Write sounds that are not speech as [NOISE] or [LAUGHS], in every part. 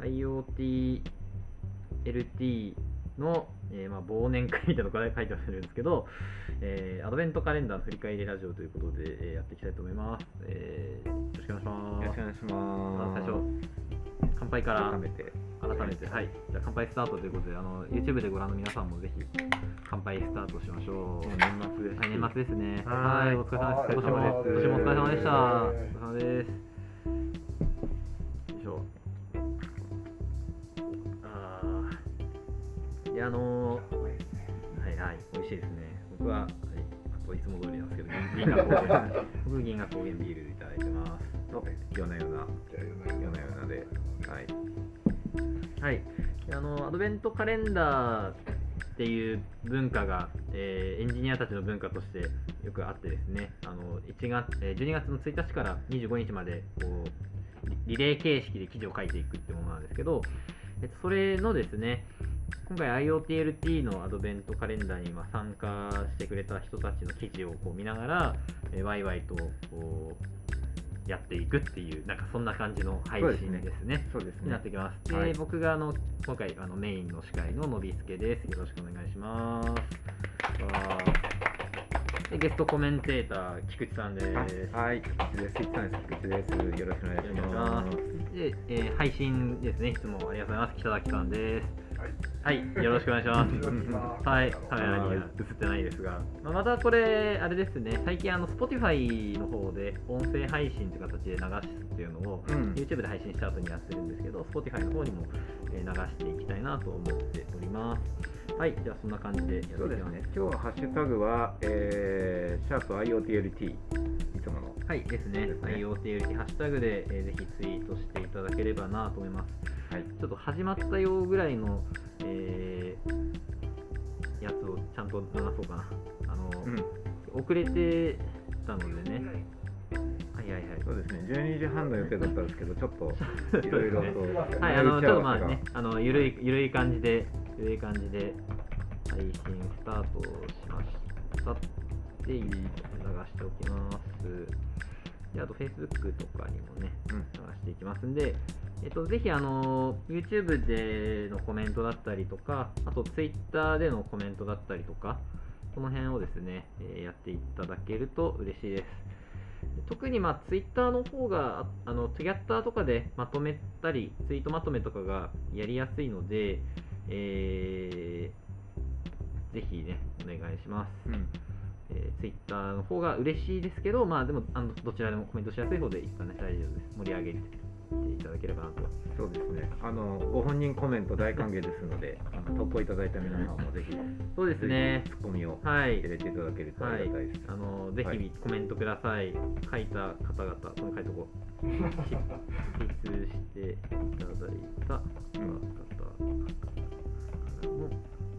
IoT LT の、えーまあ、忘年会みたいなのが書いてあるんですけど、えーアドベントカレンダーの振り返りラジオということで、えーやっていきたいと思います。えーよろしくお願いします。よろしくお願いします。最初、乾杯から改めて。改めて、はい、じゃあ乾杯スタートということで、あの YouTube でご覧の皆さんもぜひ乾杯スタートしましょう。年末です。はい、年末ですね。はーいお疲れ様です。今年も、お疲れ様でした。おはい疲れ様です。銀河高原、僕、銀河高原ビールでいただいてます。の夜な夜な夜な夜なで。はい。はい、あのアドベントカレンダーっていう文化が、えーエンジニアたちの文化としてよくあってですねあの1月、えー12月の1日から25日までこうリリレー形式で記事を書いていくってものなんですけど、えっと、それのですね今回 IoTLT のアドベントカレンダーにまあ参加してくれた人たちの記事をこう見ながら、えーワイワイとこうやっていくっていうなんかそんな感じの配信ですね。そうですねになっ。てきます。で、はい僕があの今回あのメインの司会ののびすけです。よろしくお願いします。でゲストコメンテーター菊池さんです。あはい。菊池です。菊池です。です。よろしくお願いします。で、えー配信ですね。いつもありがとうございます。北崎さんです。はい、よろしくお願いします。はい、カメラには映ってないですが、まあ、またこれ、あれですね、最近あの Spotify の方で音声配信という形で流すっていうのを、うん YouTube で配信した後にやってるんですけど、Spotify の方にもえー流していきたいなと思っております。はい、じゃあそんな感じでやっていきます。そうですね。今日はハッシュタグは、えー、シャープ IoTLT いつもの。はい、ですね。ですね IoTLT ハッシュタグで、えーぜひツイートしていただければなと思います。はい。ちょっと始まったよぐらいの、えーやつをちゃんと流そうかな。あの、うん。遅れてたのでね。はいはいはい。そうですね。12時半の予定だったんですけど、ちょっといろいろと。はい、あの、ちょっとまあね、あの、ゆるい、ゆるい感じで、ゆるい感じで、配信スタートしましたって流しておきます。で、あと Facebook とかにもね、うん流していきますんで、えっと、ぜひあの YouTube でのコメントだったりとか、あと Twitter でのコメントだったりとか、この辺をですね、えーやっていただけると嬉しいです。特にまあ Twitter の方が、ああの Twitter とかでまとめたり、ツイートまとめとかがやりやすいので、えーぜひね、お願いします。うん。えー、ツイッターの方が嬉しいですけど、まあでもあのどちらでもコメントしやすい方で一旦ね大丈夫です。盛り上げていただければなと。そうですね。あのご本人コメント大歓迎ですので、あの投稿いただいた皆さんもぜひそうですね。ツッコミをはい入。れていただけるとあはいりがたいです。、あのぜはいひコメントください。書いた方々、この書いとこ筆していただいた方々からのコメントを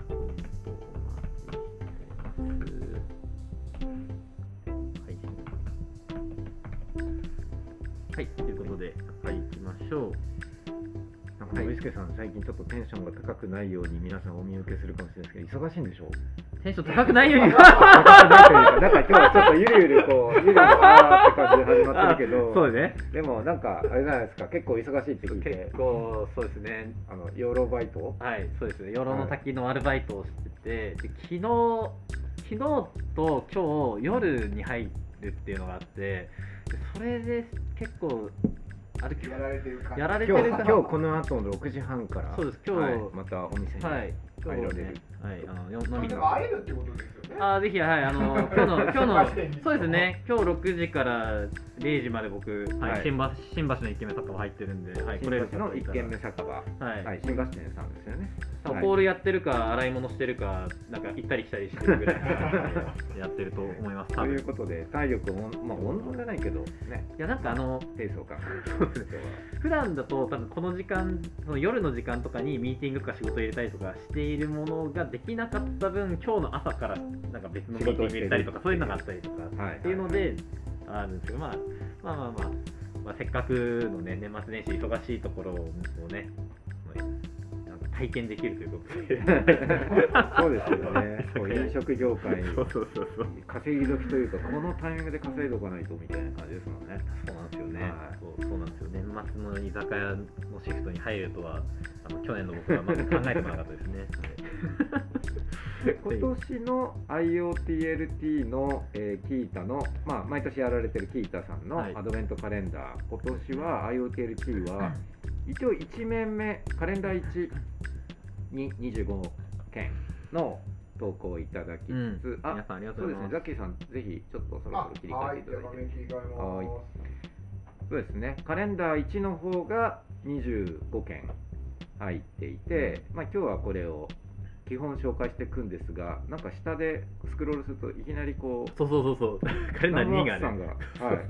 お待ちしています。はい。はい、といしょう。なんかはいノビスケさん、最近ちょっとテンションが高くないように皆さんお見受けするかもしれないですけど、忙しいんでしょう？テンション高くないように。[LAUGHS] 高くないというか、なんか今日はちょっとゆるゆるこう、ゆるゆるあーって感じで始まってるけど、[LAUGHS] そうね。でもなんか、あれじゃないですか、結構忙しいって聞いて結、構、そうですね。あの養老バイト？はい、そうですね。養老の滝のアルバイトをしてて、で昨日、昨日と今日夜に入るっていうのがあって、でそれで結構、あれ、やられてる感じ。やられて今日るか今日この後の6時半から、そうです。今日はいまたお店に、はい、今日入られる。ね、はい、あの、よ飲みにでも会えるってことですよね。あーぜひ、はい、あの、今日の、[LAUGHS] 今日のそうですね、今日6時から0時まで僕、はいはい。新橋新橋の一軒目酒場入ってるんで、はい、新橋の一軒目酒場、はい。はい、新橋店さんですよね。多分はい。ホールやってるか、洗い物してるか、なんか行ったり来たりしてるぐらい [LAUGHS] やってると思います、多と分。いうことで、体力も、まあ、温存じゃないけど、ね、いや、なんかあの、低層感。普段だと多分この時間、その夜の時間とかにミーティングとか仕事入れたりとかしているものができなかった分、今日の朝からなんか別のミーティング入れたりとか、そういうのがあったりとかはい。っていうので、あるんですけど、まあ、まあまあまあ、まあ、せっかくのね、年末年始忙しいところをね、体験できるということで。[LAUGHS] そうですよね。[LAUGHS] そう飲食業界。そうそうそうそう。稼ぎ時というかこのタイミングで稼いでおかないとみたいな感じですもんね。そうなんですよね、はい。そうそうなんですよ。年末の居酒屋のシフトに入るとはあの去年の僕はまず考えてこなかったですね。今年の IoTLT の、えーキータの、まあ、毎年やられてるキータさんのはい。アドベントカレンダー、今年は IoTLT は一応1面目カレンダー1に25件の投稿をいただきつつ、うん。あ皆さんありがとそううですねございます。ザッキーさんぜひちょっとそろそろ切り替はい、えていただいて、はいます。そうですねカレンダー1の方が25件入っていて、まあ、今日はこれを基本紹介していくんですがなんか下でスクロールするといきなりこうそうそうそうそう。[LAUGHS] カレンダー2がね。さんが、はい、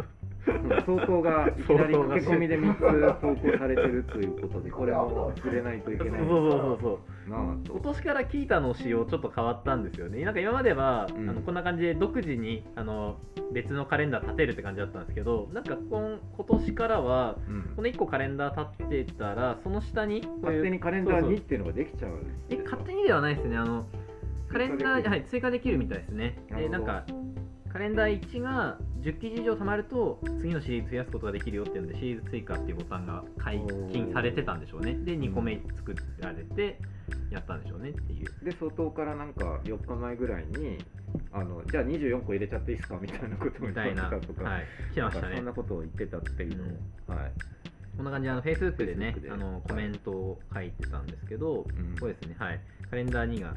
投稿がいきなり駆け込みで3つ投稿されてるということでこれも触れないといけない。そうそうそうそうなあ今と年からキータの仕様ちょっと変わったんですよね。なんか今までは、うん。あのこんな感じで独自にあの別のカレンダー立てるって感じだったんですけどなんか今今年からはうん。この1個カレンダー立ってたらその下に勝手にカレンダーそうそう。2っていうのができちゃうんえ勝手にではないですね。あのカレンダーはい追加できるみたいですね。でなんかカレンダー1が10記事以上貯まると次のシリーズ増やすことができるよっていうのでシリーズ追加っていうボタンが解禁されてたんでしょうね。で2個目作られてやったんでしょうねっていう。で外からなんか4日前ぐらいにあのじゃあ24個入れちゃっていいですかみたいなことを言ってたとか、はい、来てましたね。そんなことを言ってたっていうのを、はい。こんな感じであの Facebook でねあのコメントを書いてたんですけど、うん。これですね。はい。カレンダー2が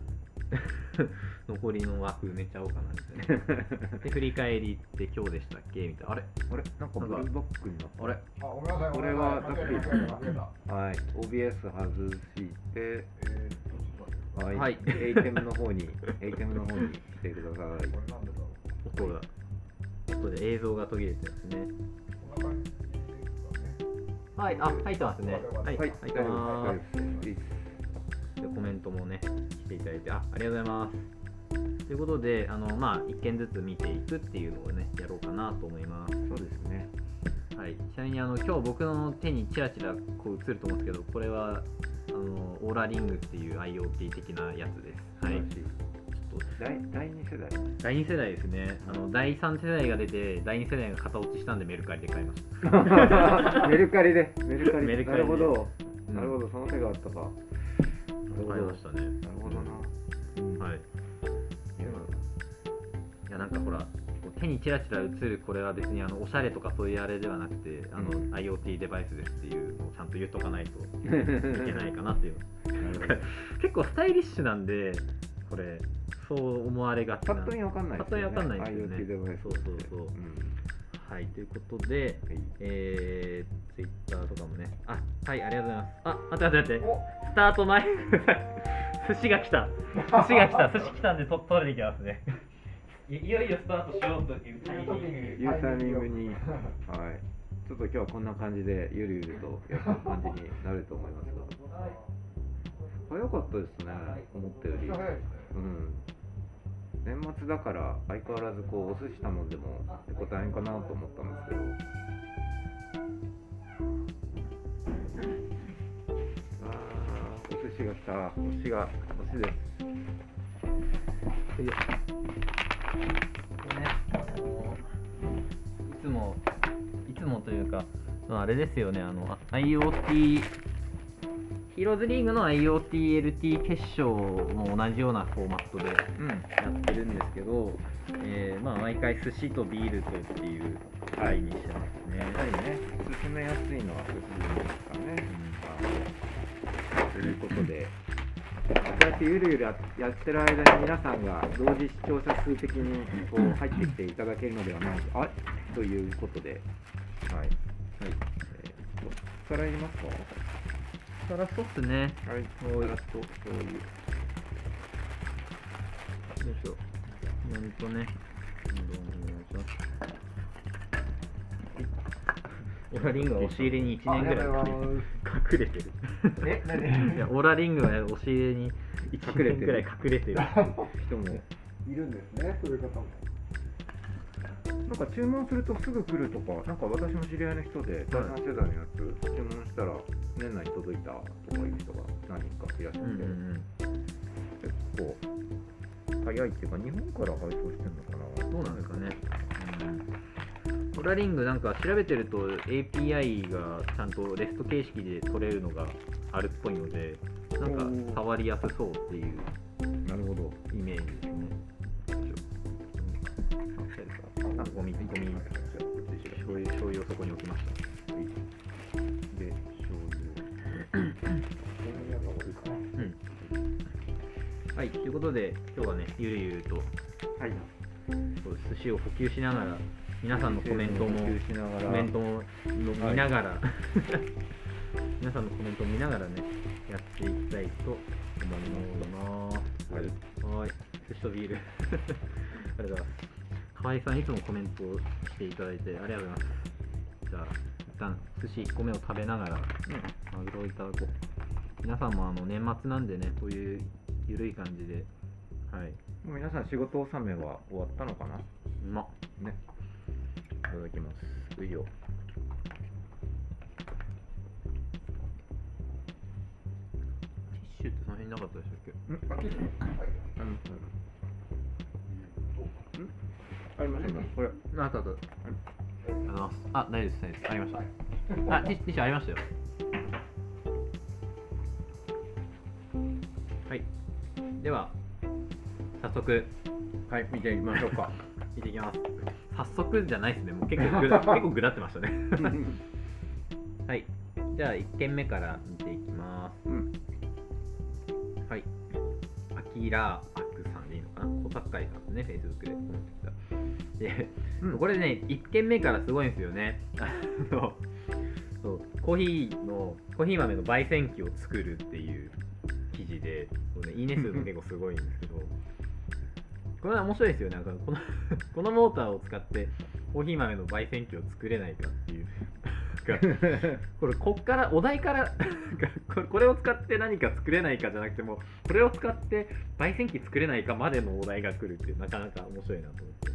[LAUGHS] 残りの枠埋めちゃおうかなみたいなで振り返りって今日でしたっけ？みたいな。あれ？あれ？なんかブルーバックになった。あれ？あ、ごめんなさい。これはごめんなさい。間違えた間違えたはい OBS 外して。はい、はいエイテムの方にエイテムの方に来てください。これなんでだ。ろう。音が音で映像が途切れてますね。はい。あ入ってますね。はい。はい。入ってますコメントもね来ていただいてあありがとうございます。ということであのまあ一件ずつ見ていくっていうのをねやろうかなと思います。そうですね。はい、ちなみにあの今日僕の手にちらちらこう映ると思うんですけどこれはあのオーラリングっていう IoT 的なやつです。はい、ちょっと第第二世代。第2世代ですね。あの第3世代が出て第2世代が型落ちしたんでメルカリで買いました。[LAUGHS] メルカリで。メルカリ。メルカリで。なるほど、うん。なるほど。その手があったかなるほど買いましたね。なるほどな、うんはい。いや。なんかほら手にちらちら映るこれは別にあのおしゃれとかそういうあれではなくてあの、うん。IoT デバイスですっていうのをちゃんと言っとかないと。[LAUGHS] いけないかなっていう。[LAUGHS] 結構スタイリッシュなんでこれそう思われがちな。パッと見わかんないパッと見わかんないですよね。IoT デバイスそうそうそう。うんはいということではい。えー、ツイッターとかもね。あはいありがとうございます。あ待って待って待って。お。スタート前。[LAUGHS] 寿司が来た。[LAUGHS] 寿司が来た。寿司来たんでと取れてきますね。いいよいよスタートしようというタイミング。いうタイミング。に、はい、ちょっと今日はこんな感じでゆるゆるとやった感じになると思いますが。早かったですね。思ったより。うん年末だから相変わらずこうお寿司頼んでも結構大変かなと思ったんですけど。あーお寿司が来た。お寿司がお寿司です。いねいつもいつもというかまああれですよね。あの IoT ヒーローズリーグの IoTLT 決勝も同じようなフォーマットでうん。やってるんですけど、えーまあ、毎回寿司とビールとっていう回にしてますね。やはりね。進めやすいのは寿司ですかね、はいということで。こうやってゆるゆるややってる間に皆さんが同時視聴者数的にこう入ってきていただけるのではないか。あということで。はい、はい。えー、ここからいりますか？そらそうっすね。はいおいガラスと醤油よいしょ。なんとね、どうもお願いします。オラリングは押し入れに1年ぐらい隠れてる。え、何？いや、オラリングは押し入れに1隠れてる年ぐらい隠れてる。人もいるんですね、そういう方も。なんか注文するとすぐ来るとか、なんか私の知り合いの人で第三世代のやつ注文したら、年内に届いたとかいう人が何人かいらっしゃって、うんうんうん。結構早いっていうか日本から配送してんのかな。どうなんですかね。うん、コラリングなんか調べてると API がちゃんとレスト形式で取れるのがあるっぽいので、なんか触りやすそうっていうなるほど。イメージですね。ゴミ、ゴミ、醤油、醤油をそこに置きました。はい、ということで、今日はね、ゆるゆると、油はい寿司を補給しながら、皆さんのコメントも、コメントも見ながら、[LAUGHS] 皆さんのコメントを見ながらね、やっていきたいと思います。はいはい。寿司とビール。[LAUGHS] ありがとうございます。河合さん、いつもコメントをしていただいてありがとうございます。じゃあ、一旦寿司1個目を食べながら、マグロをいただこう。皆さんもあの年末なんでね、こういうゆるい感じで、はい。もう皆さん仕事納めは終わったのかな？うまっ。ねいただきますういよティッシュってその辺になかったでしたっけ？ん？ありますありますありますこれああったあった。ありがとうございます。あ、大丈夫です、大丈夫です。ありました。あ、ティッティッシュありましたよ。はい。では、早速、はい見ていきましょうか [LAUGHS] 見ていきます。早速じゃないですね。もう結構 [LAUGHS] ぐだ結構ぐだってましたね。[LAUGHS] はい。じゃあ、1件目から見ていきます。うんはい。アキラアクさんでいいのかな小坂井さんですね、Facebook でコメント来た。で、うんこれね、1軒目からすごいんですよね。そうコーヒーの、コーヒー豆の焙煎機を作るっていう記事で、ね、いいね数も結構すごいんですけど、これは面白いですよね。なんかこの [LAUGHS] このモーターを使ってコーヒー豆の焙煎機を作れないかっていう。これこっからお題からこれを使って何か作れないかじゃなくてもこれを使って焙煎機作れないかまでのお題が来るっていうなかなか面白いなと思って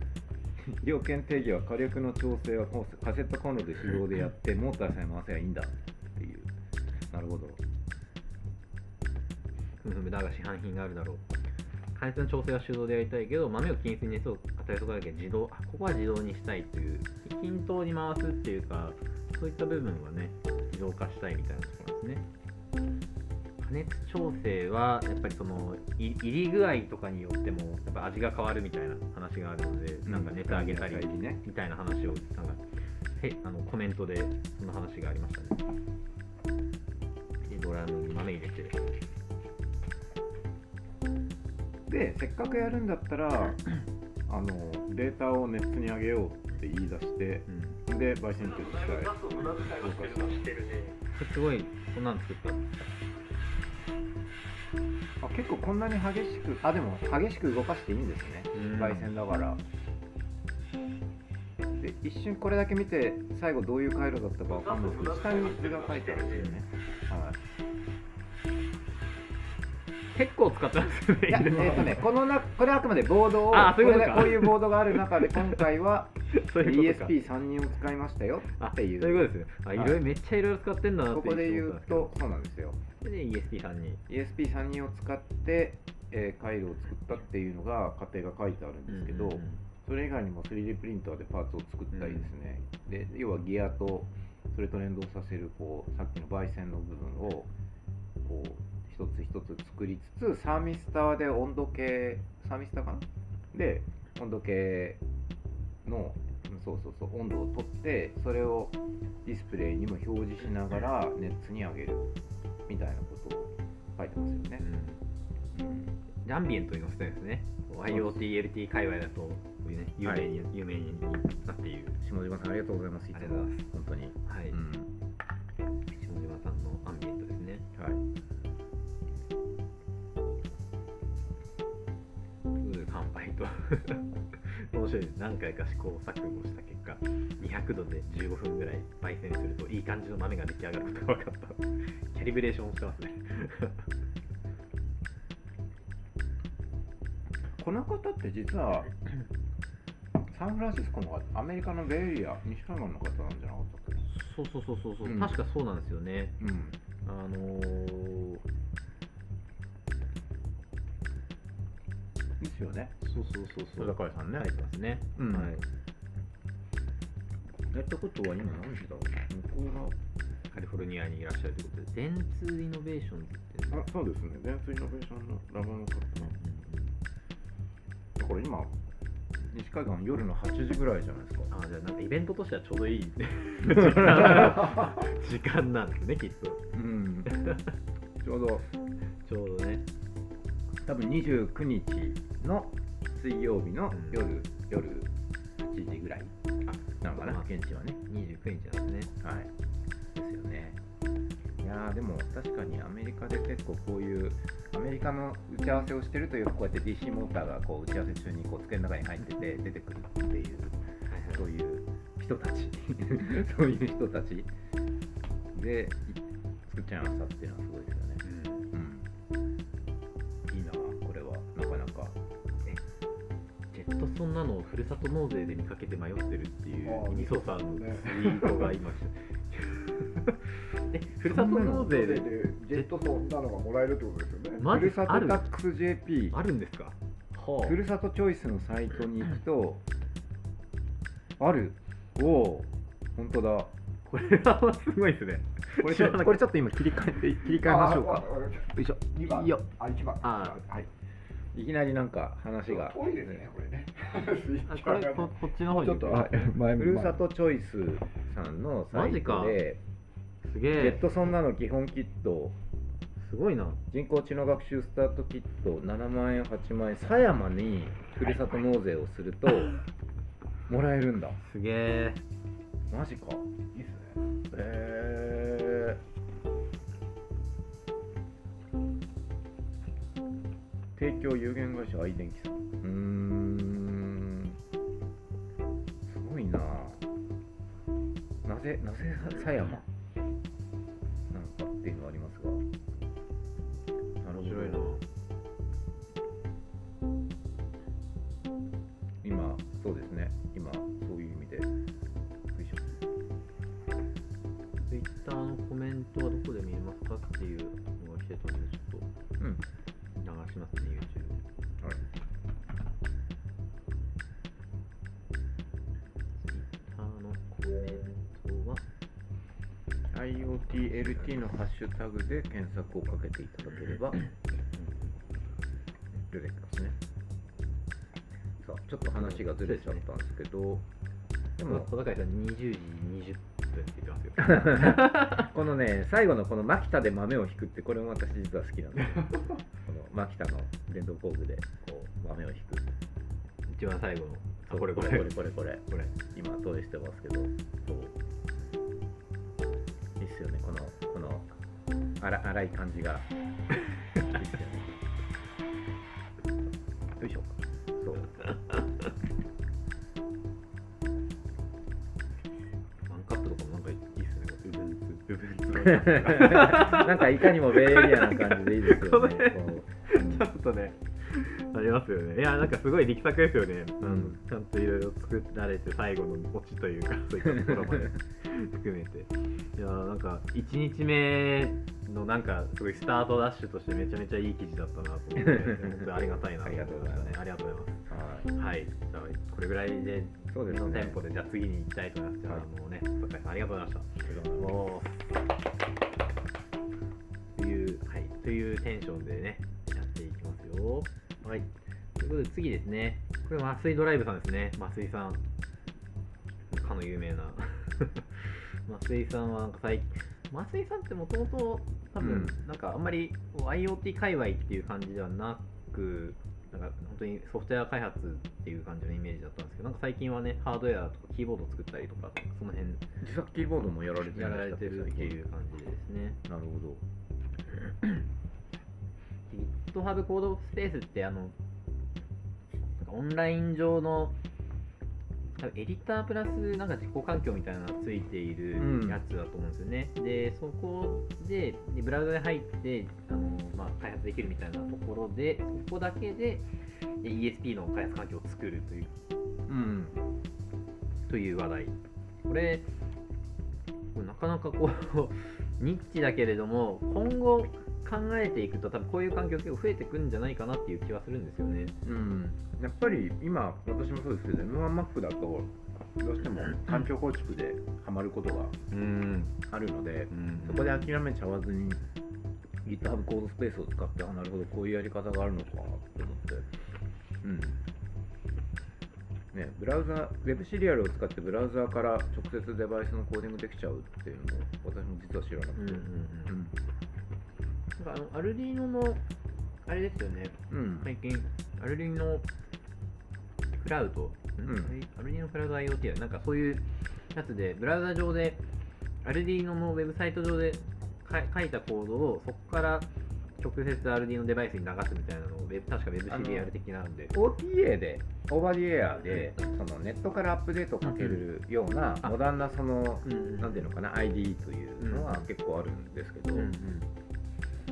要件定義は火力の調整はカセットコンロで手動でやってモーターさえ回せばいいんだっていうなるほどふむふむだが市販品があるだろう。加熱の調整は手動でやりたいけど豆を均一に熱を与えるところだけ自動。あここは自動にしたいという均等に回すっていうかそういった部分はね自動化したいみたいなところですね。加熱調整はやっぱりそのい入り具合とかによってもやっぱ味が変わるみたいな話があるので、なんか熱上げたりみたいな話をなんかへあのコメントでその話がありましたね。でドラムに豆入れてでせっかくやるんだったらあのデータをネットに上げようって言い出してうん。で焙煎機としてはすごいこんなの作った。あ結構こんなに激しくあでも激しく動かしていいんですね。うん。焙煎だから。で一瞬これだけ見て最後どういう回路だったかわかんないですけど下に図が書いてあるんですよね、はい結構使ってますよねいや、えっ、とね、このな、これはあくまでボードを、あそういうことか。こういうボードがある中で、今回は [LAUGHS] そういうことか。ESP3 人を使いましたよあっていう。そういうことですねあい。ろいろめっちゃいろいろ使ってんだなってここで言う思とっ、そうなんですよ。たんで ESP さんに。ESP3 人を使って、えー回路を作ったっていうのが、過程が書いてあるんですけど、うんうんうん。それ以外にも 3D プリンターでパーツを作ったりですね、で要はギアとそれと連動させるこうさっきの焙煎の部分をこう一つ一つ作りつつサーミスターで温度計サーミスターかなで温度計のうんそうそうそう温度を取ってそれをディスプレイにも表示しながらネットに上げるみたいなことを書いてますよね。うん。でアンビエントに載せてるんですね IoT、LT 界隈だとこういうね有名に、有名になっている。下島さんありがとうございます。ありがとうござい。ます本当に。はい、うん。下島さんのアンビエントですね。はい。と。で乾杯と面白いです。何回か試行錯誤した結果200度で15分ぐらい焙煎するといい感じの豆が出来上がることが分かった。キャリブレーションをしてますね。[LAUGHS] この方って実はサンフランシスコの方アメリカのベイエリア西海岸の方なんじゃなかったっそうそうそうそうそう、うん。確かそうなんですよね。けうん。あのー、ですよね。そうそうそうそう。小高さんね。入ってますね、うん。はい。やったことは今何時だろう？向こカリフォルニアにいらっしゃるということで電通イノベーションズってあそうですね。電通イノベーションのラボの方これ今西海岸夜の8時ぐらいじゃないですか。あじゃあなんかイベントとしてはちょうどいい。時 [LAUGHS] 間時間なんですねきっと。うん。[LAUGHS] ちょうど。ちょうどね多分29日の水曜日のうん。夜、夜8時ぐらい。なのかな？まあ現地はね。29日なんですね。はい。ですよね。いやーでも確かにアメリカで結構こういうアメリカの打ち合わせをしてるとよくこうやって DC モーターがこう打ち合わせ中にこう机の中に入ってて出てくるっていうそういう人たち。そういう人たち。[LAUGHS] でい作っちゃいましたっていうのはすごいですそんなのをふるさと納税で見かけて迷ってるっていうみそさんのツイねートが今来たえふるさと納税ででジェットそんなのがもらえるってことですよね。マジふるさとタックス JP あるんですか？はふるさとチョイスのサイトに行くとある。おお本当だ。これはすごいですね。これちょっと今切り替えて切り替えましょうか。ああよいしょ。いいよ。あ、一番。あはい。いきなりなんか話が。遠いですね、これね。あこれこ [LAUGHS] こっちの方に。ちょっと、はい前ふるさとチョイスさんのサイトですジェげえ。ットソンナの基本キット。すごいな。人工知能学習スタートキット。7万円8万円。狭山にふるさと納税をすると [LAUGHS] もらえるんだ。すげえ。マジか。いいっすね。へ提供有限会社アイデンキさんうーん。すごいな。なぜなぜ狭山なんかっていうのはありますが。IoTLT のハッシュタグで検索をかけていただければ出てきますね。さあ、ちょっと話がずれちゃったんですけど、でも、小坂井さん20時20分って言ってますよ [LAUGHS] このね、最後のこのマキタで豆を引くって、これも私実は好きなんですよ。このマキタの電動工具でこう豆を引く。一番最後のあこれこれこれこれこれ。これ今投影してますけど、そう。いいっすよね、この、この、荒荒い感じが。いいっすよね。よいしょ。そう。ワンカップとかもなんかいいっすね部分つ部分つなんかいかにもベイエリアな感じでいいですよね。ちょっとね、[LAUGHS] ありますよね。いや、なんかすごい力作ですよね。あのうんちゃんといろいろ作られて、最後のオチというか、[LAUGHS] そういったところまで [LAUGHS] 含めて。いや、なんか、1日目のなんか、すごいスタートダッシュとしてめちゃめちゃいい記事だったなと思って、本当にありがたいなと思いましたね。ありがとうございます。はい。はい。じゃあ、これぐらいで、そうですねのテンポで、じゃあ次に行きたいと思います。じゃはいあ、もうね、坂井さんありがとうございました。ももうという、はい、というテンションでね、やっていきますよ。はい。ということで次ですね。これ、麻酔ドライブさんですね。麻酔さん。かの有名な。[LAUGHS] 麻酔さんは、なんか最麻酔さんってもともと、多分、うんなんかあんまり IoT 界隈っていう感じではなく、なんか本当にソフトウェア開発っていう感じのイメージだったんですけど、なんか最近はね、ハードウェアとかキーボードを作ったりとか、その辺自作キーボードもやられてやられてるっていう感じですね。なるほど。GitHub コードスペースってあのオンライン上のエディタープラスなんか実行環境みたいなのがついているうんやつだと思うんですよね。で、そこででブラウザで入ってあの、まあ、開発できるみたいなところで、そこだけでえ ESP の開発環境を作るといううん。という話題。これなかなかこう、ニッチだけれども今後考えていくと多分こういう環境結構増えてくんじゃないかなっていう気はするんですよね。うん、やっぱり今、私もそうですけど、M1Mac だと、どうしても環境構築でハマることがうん。あるので、うん。そこで諦めちゃわずに、GitHub コードスペースを使って、あ、なるほど、こういうやり方があるのかって思って、うん。ね、ブラウザ、ウェブシリアルを使ってブラウザーから直接デバイスのコーディングできちゃうっていうのも、私も実は知らなくて。うんうんうんうん。なんかあのアルディーノのあれですよね。うん。最近アルディーノクラウド、うん。アルディーノクラウド IoT だなんかそういうやつでブラウザ上でアルディーノのウェブサイト上でか書いたコードをそこから直接アルデバイスに流すみたいなのをウェブ確かウェブシリアル的なんで OTA で、オーバーディエアで、そのネットからアップデートをかけるような、あモダンなその、うんうん。なんていうのかな、ID というのはうん結構あるんですけど、うん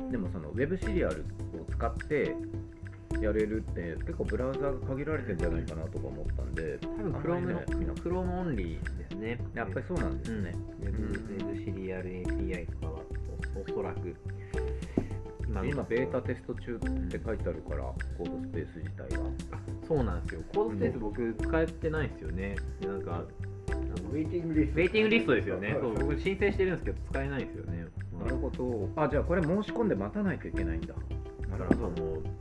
うん。でもその Web Serial を使ってやれるって、結構ブラウザが限られてるんじゃないかなとか思ったんで、多分 Chrome の、Chrome オンリーですね。やっぱりそうなんですね。ウェブウェブシリアル API とかはおおそらく今ベータテスト中って書いてあるから、コードスペース自体は。あそうなんですよ。コードスペース僕使えてないんですよね。でなんかウェイティングリストウェイティングリストですよね。はい。そう僕申請してるんですけど使えないんですよね。なるほど。あ、じゃあこれ申し込んで待たないといけないんだ。だからその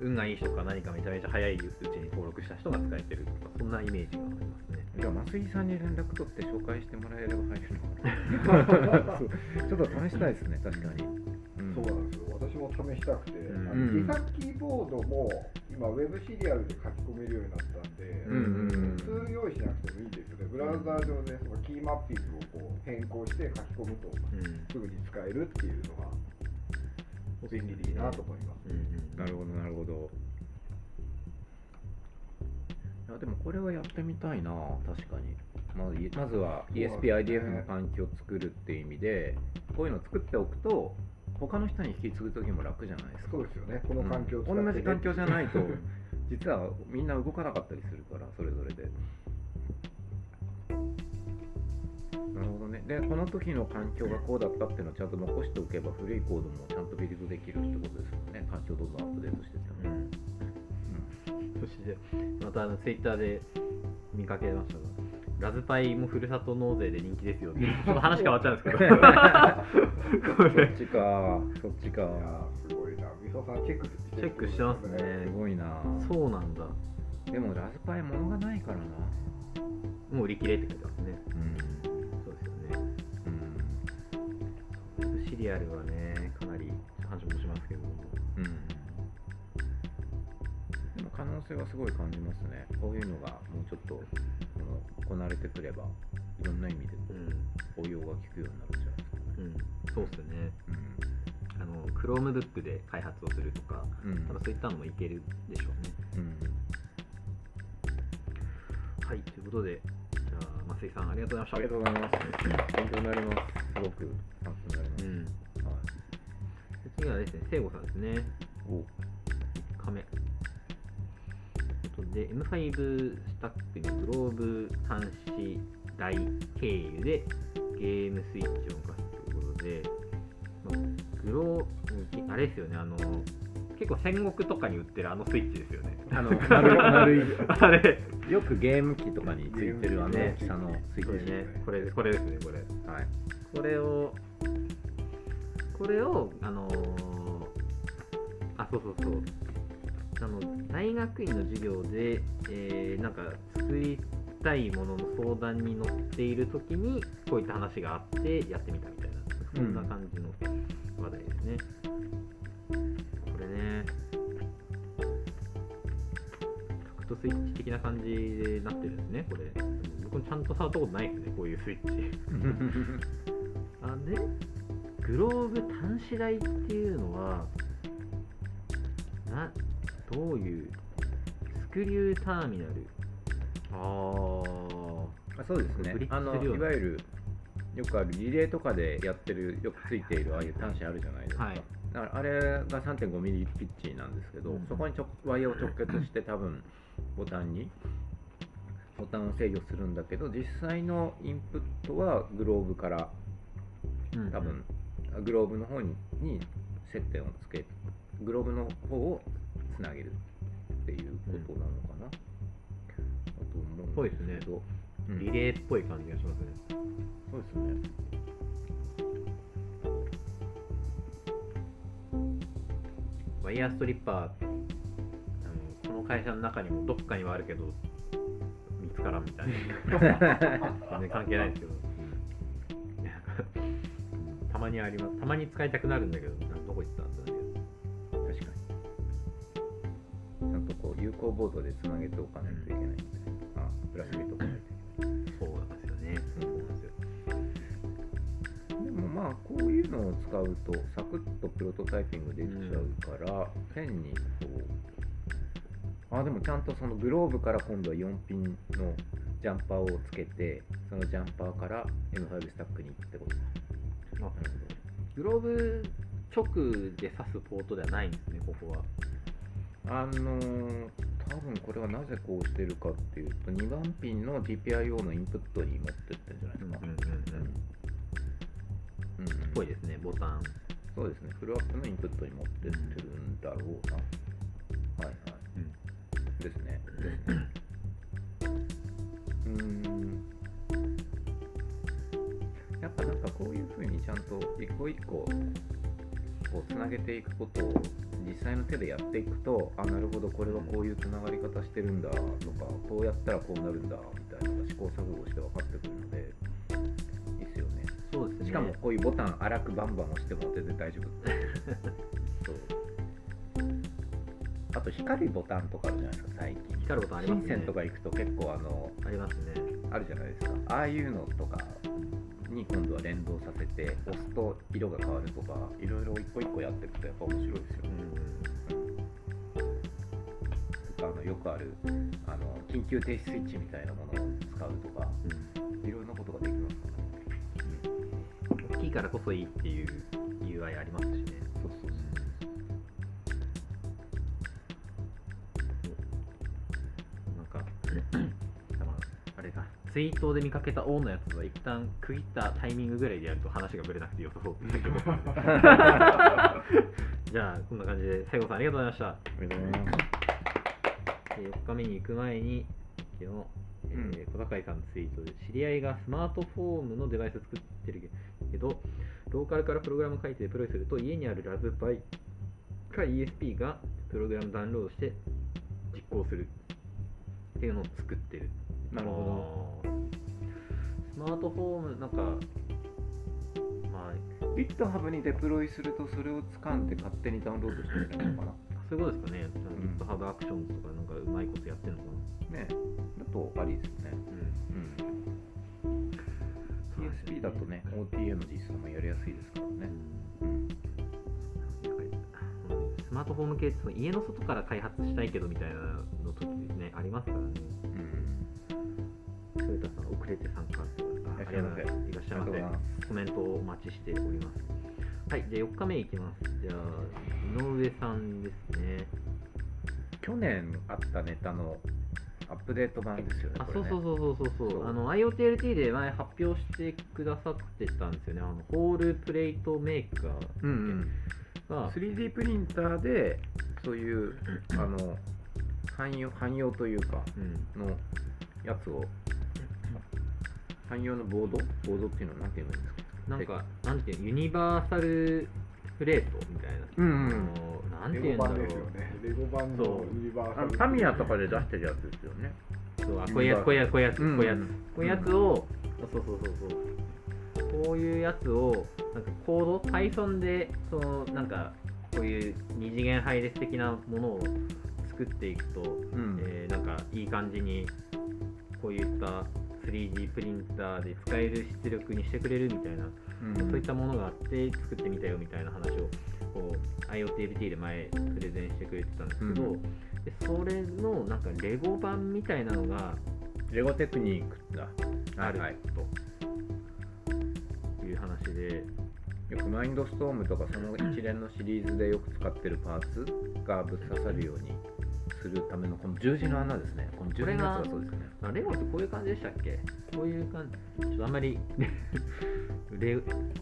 運がいい人か何かめちゃめちゃ早いうちに登録した人が使えてるとかそんなイメージがありますね。じゃあ、増井さんに連絡取って紹介してもらえれば入れるのかなそうちょっと試したいですね、確かに。うん。そうなんですよ私も試したくて、自作キーボードも今ウェブシリアルで書き込めるようになったんで、うん普通用意しなくてもいいんですよねブラウザー上でそのキーマッピングをこう変更して書き込むとうんすぐに使えるっていうのが便利でいいなと思います。うんうんなるほど、なるほど。いやでもこれはやってみたいな、確かに。まずいまずは ESPIDF の環境を作るっていう意味で、こういうのを作っておくと、他の人に引き継ぐときも楽じゃないですか。そうですよね。この環境を使ってね。うん同じ環境じゃないと [LAUGHS] 実はみんな動かなかったりするからそれぞれで。なるほどね。でこの時の環境がこうだったっていうのをちゃんと残しておけば古いコードもちゃんとビルドできるってことですよね。環境どんどんアップデートしていっても、うん。そしてまたあのツイッターで見かけましたがラズパイもふるさと納税で人気ですよってちょっと話変わっちゃうんですけど。[LAUGHS] こそれっちかそっちか。いやーすごいな。みそさんチェックしてチェックしてますね。すごいな。そうなんだ。でもラズパイ物がないからな。もう売り切れって書いてますね。うん。そうですよね。うんシリアルはねかなり話もしますけどうん。でも可能性はすごい感じますね。こういうのがもうちょっとこの行われてくれば、いろんな意味でうん応用が効くようになるんじゃないですかね。うんそうっすよねあの Chromebook で開発をするとかうん。うん多分そういったのもいけるでしょうねうん、はいということでじゃあ増井さんありがとうございましたありがとうございます。勉強になります。すごく参考になります。うんはい、で次はですね、聖子さんですね。お1日目。とで、M5 スタックにグローブ端子台経由でゲームスイッチを動かすということで、まあグローあれですよね、あの、結構戦国とかに売ってるあのスイッチですよね。あの [LAUGHS] [LAUGHS] あれ、よくゲーム機とかについてるあのね大きさのスイッチ。これね、これこれですね、これ。はい。これをこれをあのーあそうそうそうあの大学院の授業で、えーなんか作りたいものの相談に乗っている時にこういった話があってやってみたみたいな。そんな感じの話題ですね、これね。タクトスイッチ的な感じでなってるんですねこれ。僕もちゃんと触ったことないですねこういうスイッチ。[LAUGHS] あでグローブ端子台っていうのはなどういうスクリューターミナル？ああそうですね。あのいわゆるよくあるリレーとかでやってるよくついているああいう端子あるじゃないですか、はい。だからあれが3.5ミリピッチなんですけど、うん。そこにちょワイヤーを直結して多分ボタンにボタンを制御するんだけど実際のインプットはグローブからうん。多分、グローブの方にに接点をつけグローブの方をつなげるっていうことなのかな、だと思うんですねけどうんリレーっぽい感じがしますね。そうですねワイヤーストリッパー、あのこの会社の中にもどっかにはあるけど、見つからんみたいな。[LAUGHS] 全然関係ないですけど。たまにあります。たまに使いたくなるんだけど、有効ボードでつなげておかないといけないんで、あプラス見とかないといけないそうなんですよね。そうなんですよ。でもまあこういうのを使うとサクッとプロトタイピングできちゃうから、ペンにこうあでもちゃんとそのグローブから今度は4ピンのジャンパーをつけてそのジャンパーから M5 スタックにってことかあなるグローブ直で挿すポートではないんですね、ここは。あのー多分これはなぜこうしてるかっていうと2番ピンの GPIO のインプットに持ってってるんじゃないですか、うんうんうんうんっぽいですね、ボタン。そうですね、フルアップのインプットに持ってってるんだろうな。はいはい。ですね。ですね。うーん。やっぱなんかこういうふうにちゃんと一個一個こうつなげていくことを実際の手でやっていくと、あ、なるほど、これはこういうつながり方してるんだとか、こうやったらこうなるんだみたいな試行錯誤して分かってくるので、いいですよね。そうですね。しかもこういうボタン荒くバンバン押しても全然大丈夫 [LAUGHS] そうあと光るボタンとかあるじゃないですか最近光るボタンありますね。金銭とか行くと結構あのありますね。あるじゃないですかああいうのとかに今度は連動させて押すと色が変わるとかいろいろ一個一個やっていくとやっぱ面白いですよね、とかあのよくあるあの緊急停止スイッチみたいなものを使うとかいろんなことができますからね。大きいからこそいいっていう UI ありますしね。そうそうなんか、ま [CLEARS THROAT] ああれか、ツイートで見かけた王のやつは一旦区切ったタイミングぐらいでやると話がぶれなくてよさそうだけど。[LAUGHS] じゃあ、こんな感じで、西郷さんありがとうございました。ありがとうございますで4日目に行く前に、昨日、えー小坂井さんのツイートで、知り合いがスマートフォームのデバイスを作ってるけど、ローカルからプログラムを書いてデプロイすると、家にあるラズパイか ESP がプログラムダウンロードして実行するっていうのを作ってる。なるほど。スマートフォーム、なんか、まあ、GitHub にデプロイするとそれを掴んで勝手にダウンロードしてくれるのかな。そういうことですかね。ん。GitHub アクションとかなんかうまいことやってるのかな。ね。だとありですよね。うんうん ESP だとね。OTA の実装もやりやすいですからね。うんスマートフォーム系ってその家の外から開発したいけどみたいなの時ね。ありますからね。遅れて参加しゃいませ。ありがとうございます。いらっしゃいませ。コメントをお待ちしております。はい、じゃあ4日目いきます。じゃあ井上さんですね。去年あったネタのアップデート版ですよねあ、ね。そうそうそうそうそうそう。あの IoTLT で前発表してくださってたんですよね。あのホールプレートメーカうんうん。ーが、3D プリンターでそういうあの汎用汎用というかうん、のやつを汎用のボード？ボードっていうのは何て言うんですか？なんか、なんていうのユニバーサルプレートみたいな。うんうんあのなんていうんだろう。レゴ版ですよね。レゴ版のそう。ユニバーサル。タミヤとかで出してるやつですよね。そうあこういうやつ、こういうやつ、こういうやつ、こういうやつ、こういうやつを、あそうそうそうそう、こういうやつを、なんかコード、Python で、その、なんか、こういう二次元配列的なものを作っていくと、うん。えーなんかいい感じに、こういった 3D プリンターで使える出力にしてくれるみたいな、うん。そういったものがあって作ってみたよみたいな話をこう IoTLT で前プレゼンしてくれてたんですけど、うん。でそれのなんかレゴ版みたいなのがレゴテクニックだあると。いう話で、よくマインドストームとかその一連のシリーズでよく使ってるパーツがぶっ刺さるようにするためのこの十字の穴ですね。この十字のやつが。そうですね。あレゴってこういう感じでしたっけ？こういう感じ。ちょっとあんまり [LAUGHS] レ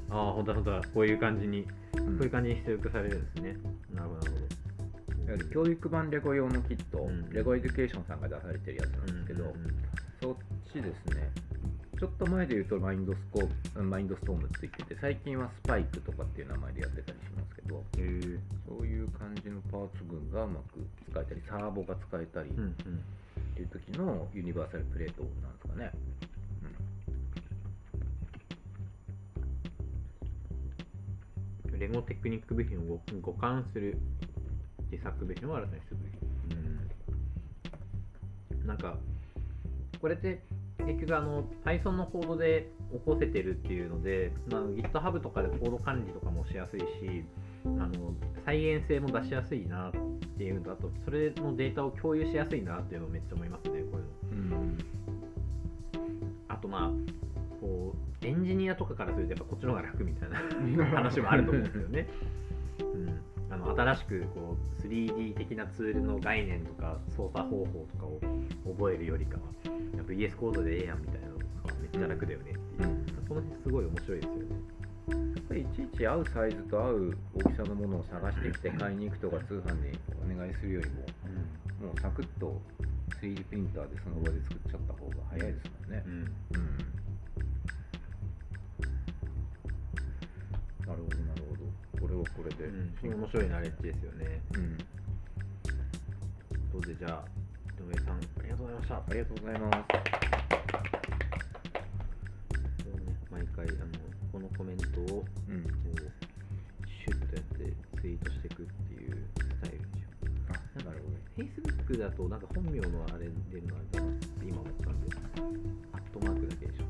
ああ、ほんとだほんとだ。こういう感じに、うん。こういう感じに出力されるんですね。なるほど、なるほいわゆる教育版レゴ用のキット、うん。 LEGO Education さんが出されてるやつなんど。ですけど、うんうんうん。そっちですねちょっと前で言うとマインドスコープ Mindstorm って言ってて最近は SPIKE とかっていう名前でやってたりしますけどへー。そういう感じのパーツ群がうまく使えたりサーボが使えたりっうんうん。ていう時のユニバーサルプレートなんですかね、レゴテクニック部品を互換する自作部品を新たにする部品。なんか、これって結局あの Python のコードで起こせてるっていうので、まあ、GitHub とかでコード管理とかもしやすいし、あの再現性も出しやすいなっていうのと、あとそれのデータを共有しやすいなっていうのをめっちゃ思いますね、こういうの。うんあとまあ、こうエンジニアとかからするとやっぱこっちの方が楽みたいな [LAUGHS] 話もあると思うんですよね。うん、あの新しくこう 3D 的なツールの概念とか操作方法とかを覚えるよりかはやっぱ VS コードでええやんみたいなのがめっちゃ楽だよねっていう、うんその辺すごい面白いですよね。やっぱりいちいち合うサイズと合う大きさのものを探してきて買いに行くとか通販にお願いするよりももうサクッと 3D プリンターでその場で作っちゃった方が早いですもんねう。んうん。なるほどなるほど。これで。うん、面白いナレッジですよね。うん。とでじゃあ井上さんありがとうございました。ありがとうございます。毎回あのこのコメントをうん。シュッとやってツイートしていくっていうスタイルにしよう。あ、なるほど。Facebook だとなんか本名のあれ出るのあるかなって今思ったんで、アットマークだけでしょ。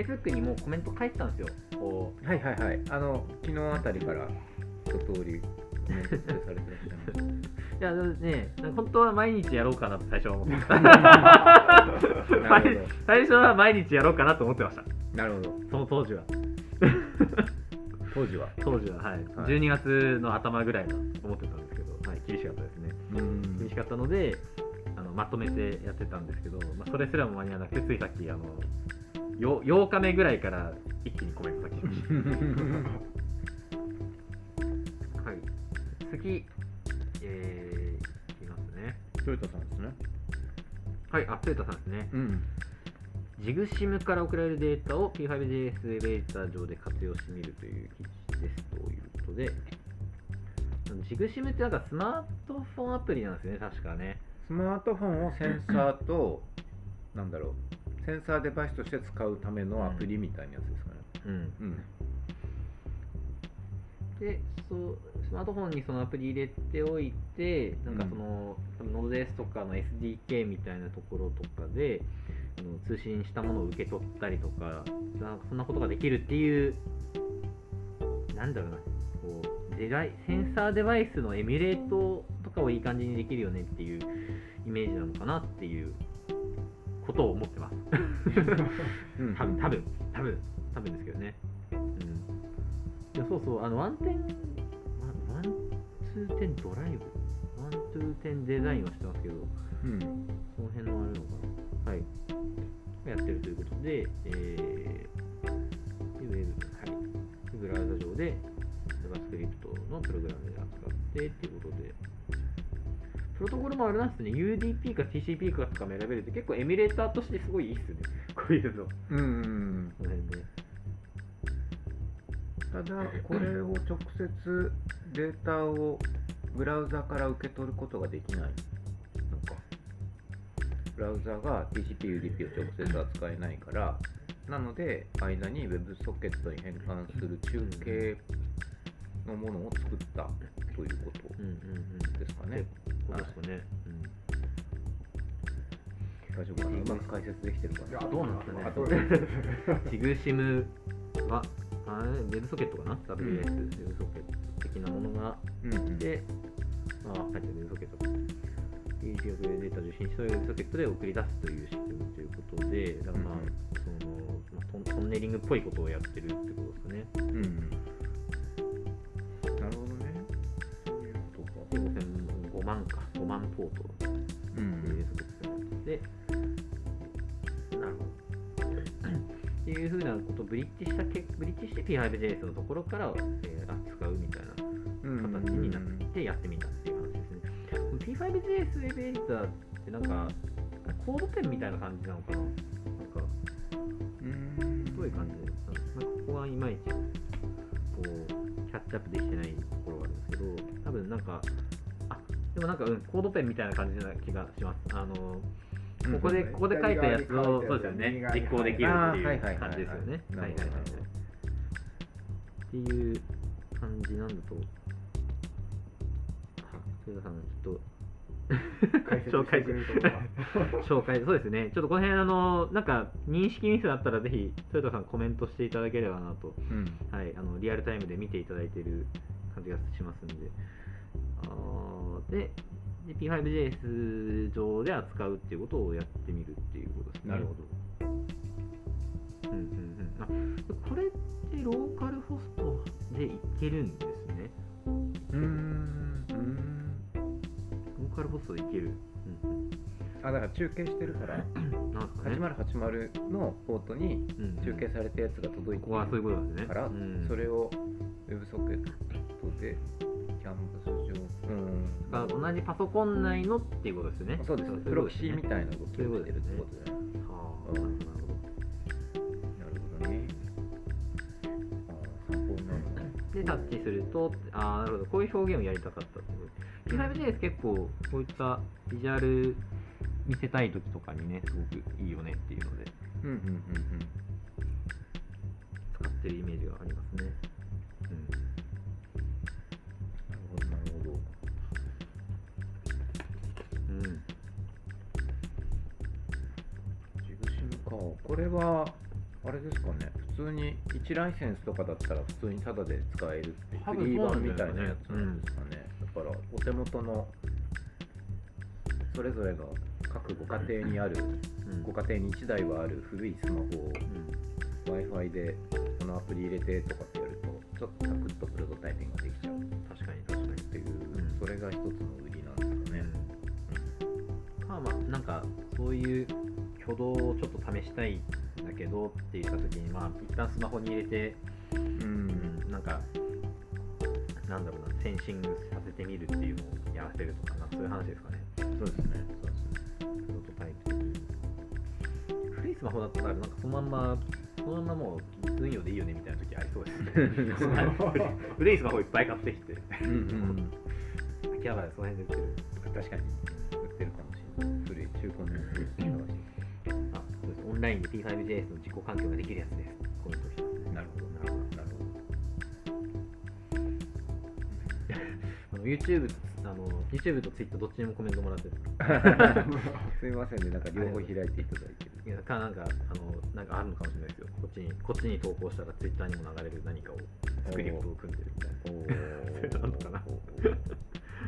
Facebook にもうコメント書いてたんですよ。こほど。はいはいはい。あの、昨日あたりから一通りコメントされてらっしゃいます。う [LAUGHS] いや、ね、本当は毎日やろうかなと最初は思ってました。[LAUGHS] 最初は毎日やろうかなと思ってました。なるほど。その当時は。当時は？[LAUGHS] 当時は、はい。はい12月の頭ぐらいは思ってたんですけど、はい、厳しかったですね。うん厳しかったのであのまとめてやってたんですけど、まあ、それすらも間に合わなくてついさっきあのよ8日目ぐらいから一気にコメント書きましたはい。次えー、いきますね。トヨタさんですね。はいあトヨタさんですね。うん。ジグシムから送られるデータを P5JS エレーター上で活用してみるという記事ですということで。ジグシムってなんかスマートフォンアプリなんですよね確かね。スマートフォンをセンサーと、なんだろう、センサーデバイスとして使うためのアプリみたいなやつですかね。うんうん。でそうスマートフォンにそのアプリ入れておいてなんかその、多分 Node.js とかの SDK みたいなところとかであの通信したものを受け取ったりとかなんかそんなことができるっていうなんだろうなこうデバイセンサーデバイスのエミュレートとかをいい感じにできるよねっていうイメージなのかなっていうことを思ってます。[LAUGHS] うん多分多分多分多分ですけどね。うん。いやそうそう、あの、ワンテン、ワンツーテンドライブ、ワン、ツーテンデザインはしてますけど、うん。その辺のあれなのかな。はい。やってるということで、えー、でウェブ、はい。でブラウザ上で JavaScript のプログラムで扱ってっていうことで、プロトコルもあれなんですね、UDP か TCP かとかも選べるって結構エミュレーターとしてすごいいいっすね。[LAUGHS] こういうの。こうんうんの辺で。ただこれを直接データをブラウザから受け取ることができないなんかブラウザが TCP/UDP を直接扱えないからなので間に WebSocket に変換する中継のものを作ったということうんうんうん。ですかねそうですかね。大丈夫かな？うまく解説できてるかな？いやどうなんですかねあそうですうん。チグシムは、あれ、ウェブソケットかな ?WS、うんウェブソケット的なものがうんうんで、まあ、入ってるウェブソケット。PHP でデータを受信したウェブソケットで送り出すという仕組みということで、だからまあ、うんその、まあトン、トンネリングっぽいことをやってるってことですかね。うんなるほどねそういうことか5万か、5万ポート。うん。なるほど。っていうふうなことをブリッジしたけブリッジして P5JS のところから、えー扱うみたいな形になってやってみたっていう話ですね。P5JS エベーターってなんか、コードペンみたいな感じなのかな。なんか、うんどういう感じで、なんかここがいまいち、こう、キャッチアップできてないところがあるんですけど、多分なんか、あでもなんか、うん、コードペンみたいな感じな気がします。あの、ここで、うんここで書いたやつを、そうですよね。実行できるっていう感じですよね。はいはい。はいはい。っていう感じなんだと、あ、豊田さん、ちょっと、解説してくれると [LAUGHS] 紹介そうですね。ちょっとこの辺あのなんか認識ミスあったらぜひ豊田さんコメントしていただければなと。うん。はい。あのリアルタイムで見ていただいている感じがしますんででで P5JS 上で扱うっていうことをやってみるっていうことですね。なるほど。うんうんうん。あこれってローカルホストでいけるんですね。うんうん。ローカルホストでいける、うんうん。あだから中継してるから [CLEARS THROAT] なんかね。8080のポートに中継されたやつが届いてここはそういうことですね。それを WebSocket でキャンバス上、うん、あ同じパソコン内のっていうことですよね。そうです。ね。プロキシーみたいな動きをしてるってことだよね。はあ、うん。なるなるほどね。ああ参考になるねほど。で、タッチすると、ああ、なるほど、こういう表現をやりたかったってこと。P5JS 結構、こういったビジュアル見せたい時とかにね、すごくいいよねっていうので、うんうんうんうん。使ってるイメージがありますね。これはあれですかね。普通に1ライセンスとかだったら普通にタダで使えるってフリー版みたいなやつなんですかね、だからお手元のそれぞれが各ご家庭にあるうん。ご家庭に1台はある古いスマホをうん。w i f i でこのアプリ入れてとかってやるとちょっとサクッとプロトタイピングができちゃう。っ確かに確かに。ていう、んそれが一つの売りなんですかね、うん。まあまあなんかそういう挙動をちょっと試したいんだけどって言った時にまあ一旦スマホに入れて、うんなんかなんだろうなセンシングさせてみるっていうのをやらせるとかなそういう話ですかね。そうですね。そうですね。プロトタイプ古いスマホだったらなんかそのまんまそのまんまもう運用でいいよねみたいな時ありそうですね。古いスマホいっぱい買ってきて秋葉原でその辺で売ってる確かに売ってるかもしれない。古い中古のやつンラインで P5JS の実行環境ができるやつです。コメントしてますねなるほどなるほどなるあの YouTube, あの YouTube と Twitter どっちにもコメントもらってる。ほ [LAUGHS] どすいませんねなんか両方開いていただいてる。いやかなんかあのなんかあるのかもしれないですよ。こっちにこっちに投稿したら Twitter にも流れる何かをスクリプトを組んでるみたいな。お [LAUGHS] それなのかな。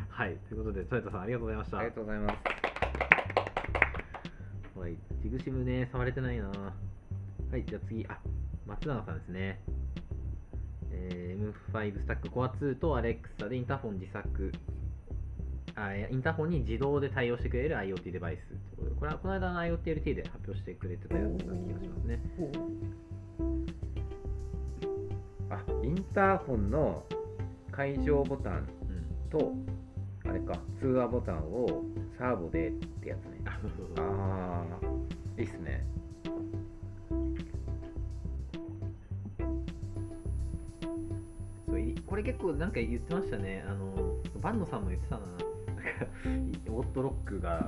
はいということで豊田さんありがとうございました。ありがとうございますはいジグシムね触れてないな。はいじゃあ次あ松永さんですね。えー M5 スタック Core2 と Alexa でインターホン自作。あインターホンに自動で対応してくれる IoT デバイス。ということでこれはこの間の IoTLT で発表してくれてたやつな気がしますね。あインターホンの解錠ボタンうん。とあれか。通話ボタンをサーボでってやつね。あああいいっすね。そういこれ結構なんか言ってましたね。あのバンノさんも言ってたな。なんかオートロックが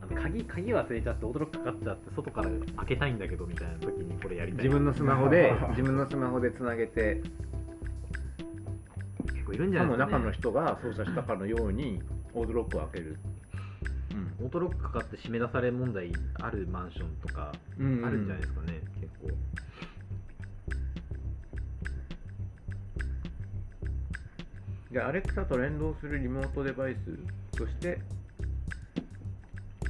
あの鍵鍵忘れちゃってオートロックかかっちゃって外から開けたいんだけどみたいな時にこれやりたい自分のスマホで [LAUGHS] 自分のスマホでつなげて結構いるんじゃないですか、ね、中の人が操作したかのようにオートロックを開ける、オートロックかかって締め出され問題あるマンションとかうんあるんじゃないですかね、結構。でアレクサと連動するリモートデバイスとして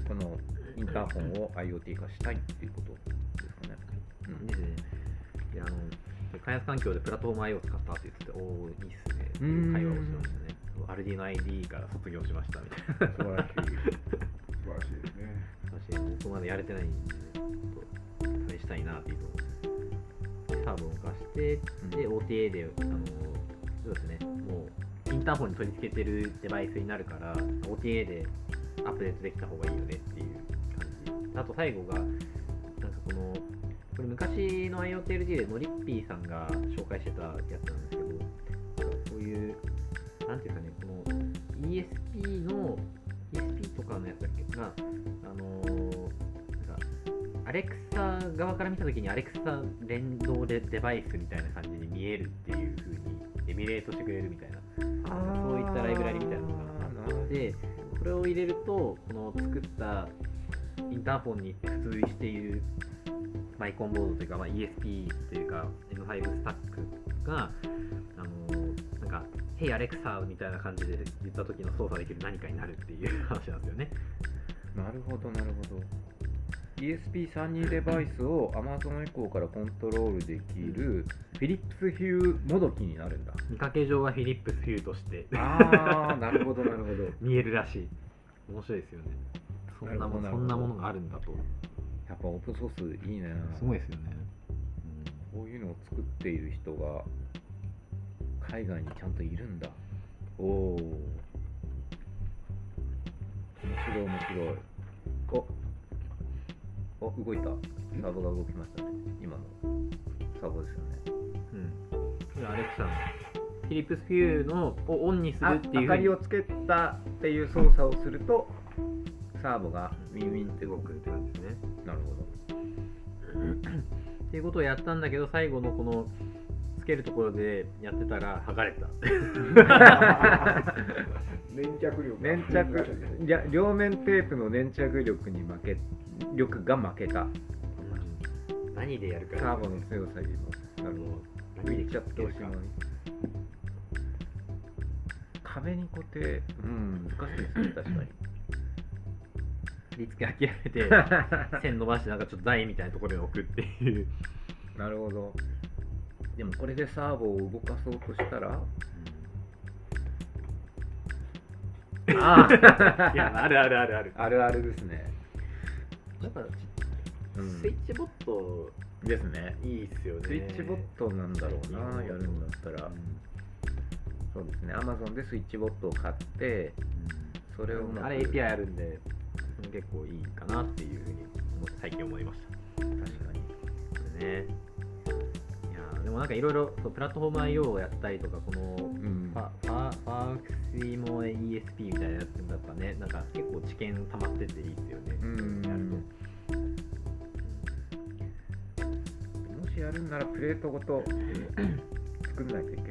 このインターホンを IoT 化したいっていうことですかね、うん。ですね。であの開発環境でプラットフォーム IO を使ったって言ってて、おお、いいっすね。っていう会話をしましたね。アルディの ID から卒業しましたみたいな。素晴らしい。素晴らしいですね。私、僕までやれてないん。で、ちょっと試したいなっていうのを。でサーブを動かして、で、OTA で、あの、そうですね、もう、インターホンに取り付けてるデバイスになるから、OTA でアップデートできた方がいいよねっていう感じ。あと最後が、なん。かこの、これ昔の IoTLD でノリッピーさんが紹介してたやつなんですけど、こういう、なんていうかね、この ESP の、ESP とかのやつだっけが、あのーなんか、アレクサ側から見たときにアレクサ連動でデバイスみたいな感じに見えるっていう風にエミュレートしてくれるみたいな、そういったライブラリみたいなのがあって、これを入れると、この作ったインターフォンに付随しているマイコンボードというか、まあ、ESP というか M5 スタックが、あのーなんか、Hey Alexa みたいな感じで言った時の操作できる何かになるっていう [LAUGHS] 話なんですよね。なるほど、なるほど。ESP32 デバイスを Amazon Echo からコントロールできるフィリップスヒューもどきになるんだ。見かけ上はフィリップスフューとしてああ、なるほど、なるほど。[LAUGHS] 見えるらしい。面白いですよね。そんなものがあるんだと。やっぱオープンソースいいね。すごいですよね。こういうのを作っている人が海外にちゃんといるんだ。おお。面白い面白い。おお動いた。サーボが動きましたね。今のサーボですよね。うん。アレクサのフィリップスフューのをオンにするあっていう明かりをつけたっていう操作をするとサーボがウィンウィンって動くって感じですね。なるほっていうことをやったんだけど、最後のこのつけるところでやってたら剥がれた。粘着力ど。粘着いや両面テープの粘着力に負け力が負けた。何でやるか。サーボの強さにも。なるほど何で浮いちゃってほしいのに壁に固定うん難しいですね確かに。振り付け諦めて [LAUGHS] 線伸ばしてなんかちょっと台みたいなところに置くっていう。なるほど。でもこれでサーボを動かそうとしたらああ。[LAUGHS] いや、あるあるあるある。あるあるですね、やっぱうん。スイッチボット。ですね。いいっすよね。スイッチボットなんだろうなやるんだったら。そうですね。Amazon でスイッチボットを買ってそれをあれ API あるんで、結構いいかなっていうふうに最近思いました。確かにこれね。いやーでもなんかいろいろプラットフォーム IO をやったりとか、このうんファファファークシーも ESP みたいなやつだったね、なんか結構知見溜まってていいですよね。うんやるもしやるんならプレートごと作んないといけない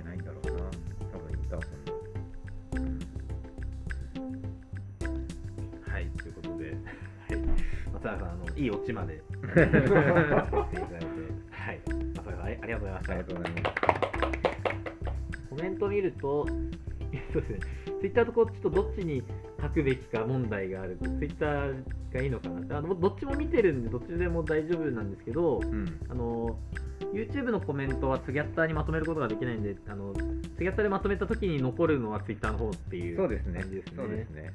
あのいいオチまで。いただいて、はい、松永さんありありがとうございました。ありがとうございます。コメント見ると、[LAUGHS] そうですね、ツイッターとこっちとどっちに書くべきか問題がある、ツイッターがいいのかな。ってあの、どっちも見てるんで、どっちでも大丈夫なんですけど、うん。あの YouTube のコメントはツギャッターにまとめることができないんで、あのツギャッターでまとめたときに残るのはツイッターの方っていう感じですね。そうですね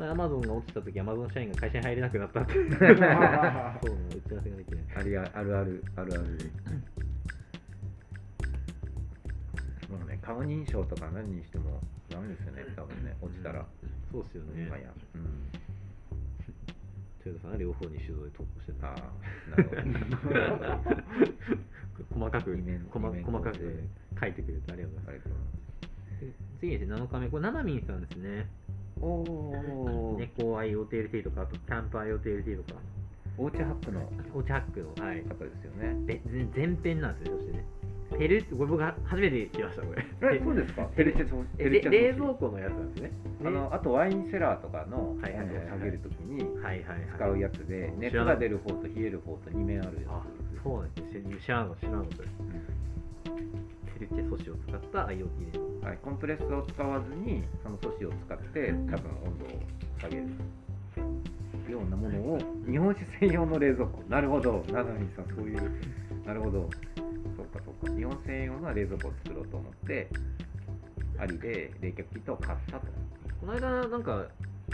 アマゾンが落ちたとき、アマゾン社員が会社に入れなくなったって [LAUGHS] そうなの打ち合わせができない。ありああるあるあるあるもうね顔認証とか何にしてもダメですよね多分ね落ちたら、そうですよね。今や、うん、豊田さんは両方に手動で投稿してた。ああなるほど [LAUGHS] 細かく細細かく書いてくれてありがとうごあざいます。次ですね、7日目、これ、ななみんさんですね。おお猫 IoTLT とか、あとキャンプ IoTLT とか、おうちハックのおうちハックの、はい、方ですよねべぜ前編なんですよ、そしてね。ペルこれ僕は初めて聞きました、これ。えそうですか？[LAUGHS] ペルチェソえれ冷蔵庫のやつなんですね。あのあとワインセラーとかの温度を下げるときに。使うやつでうん熱が出る方と冷える方と2面あるやあ、そうなんですね。知らなかった、知らなかったです。ペルチェ素子を使った IoT で。つ、はい、コンプレッサーを使わずにその素子を使って多分温度を下げるようなものを日本酒専用の冷蔵庫。なるほど。ナナミさんそういうなるほど。そうかそうか。日本専用の冷蔵庫を作ろうと思ってありで冷却キットを買ったと。この間なんか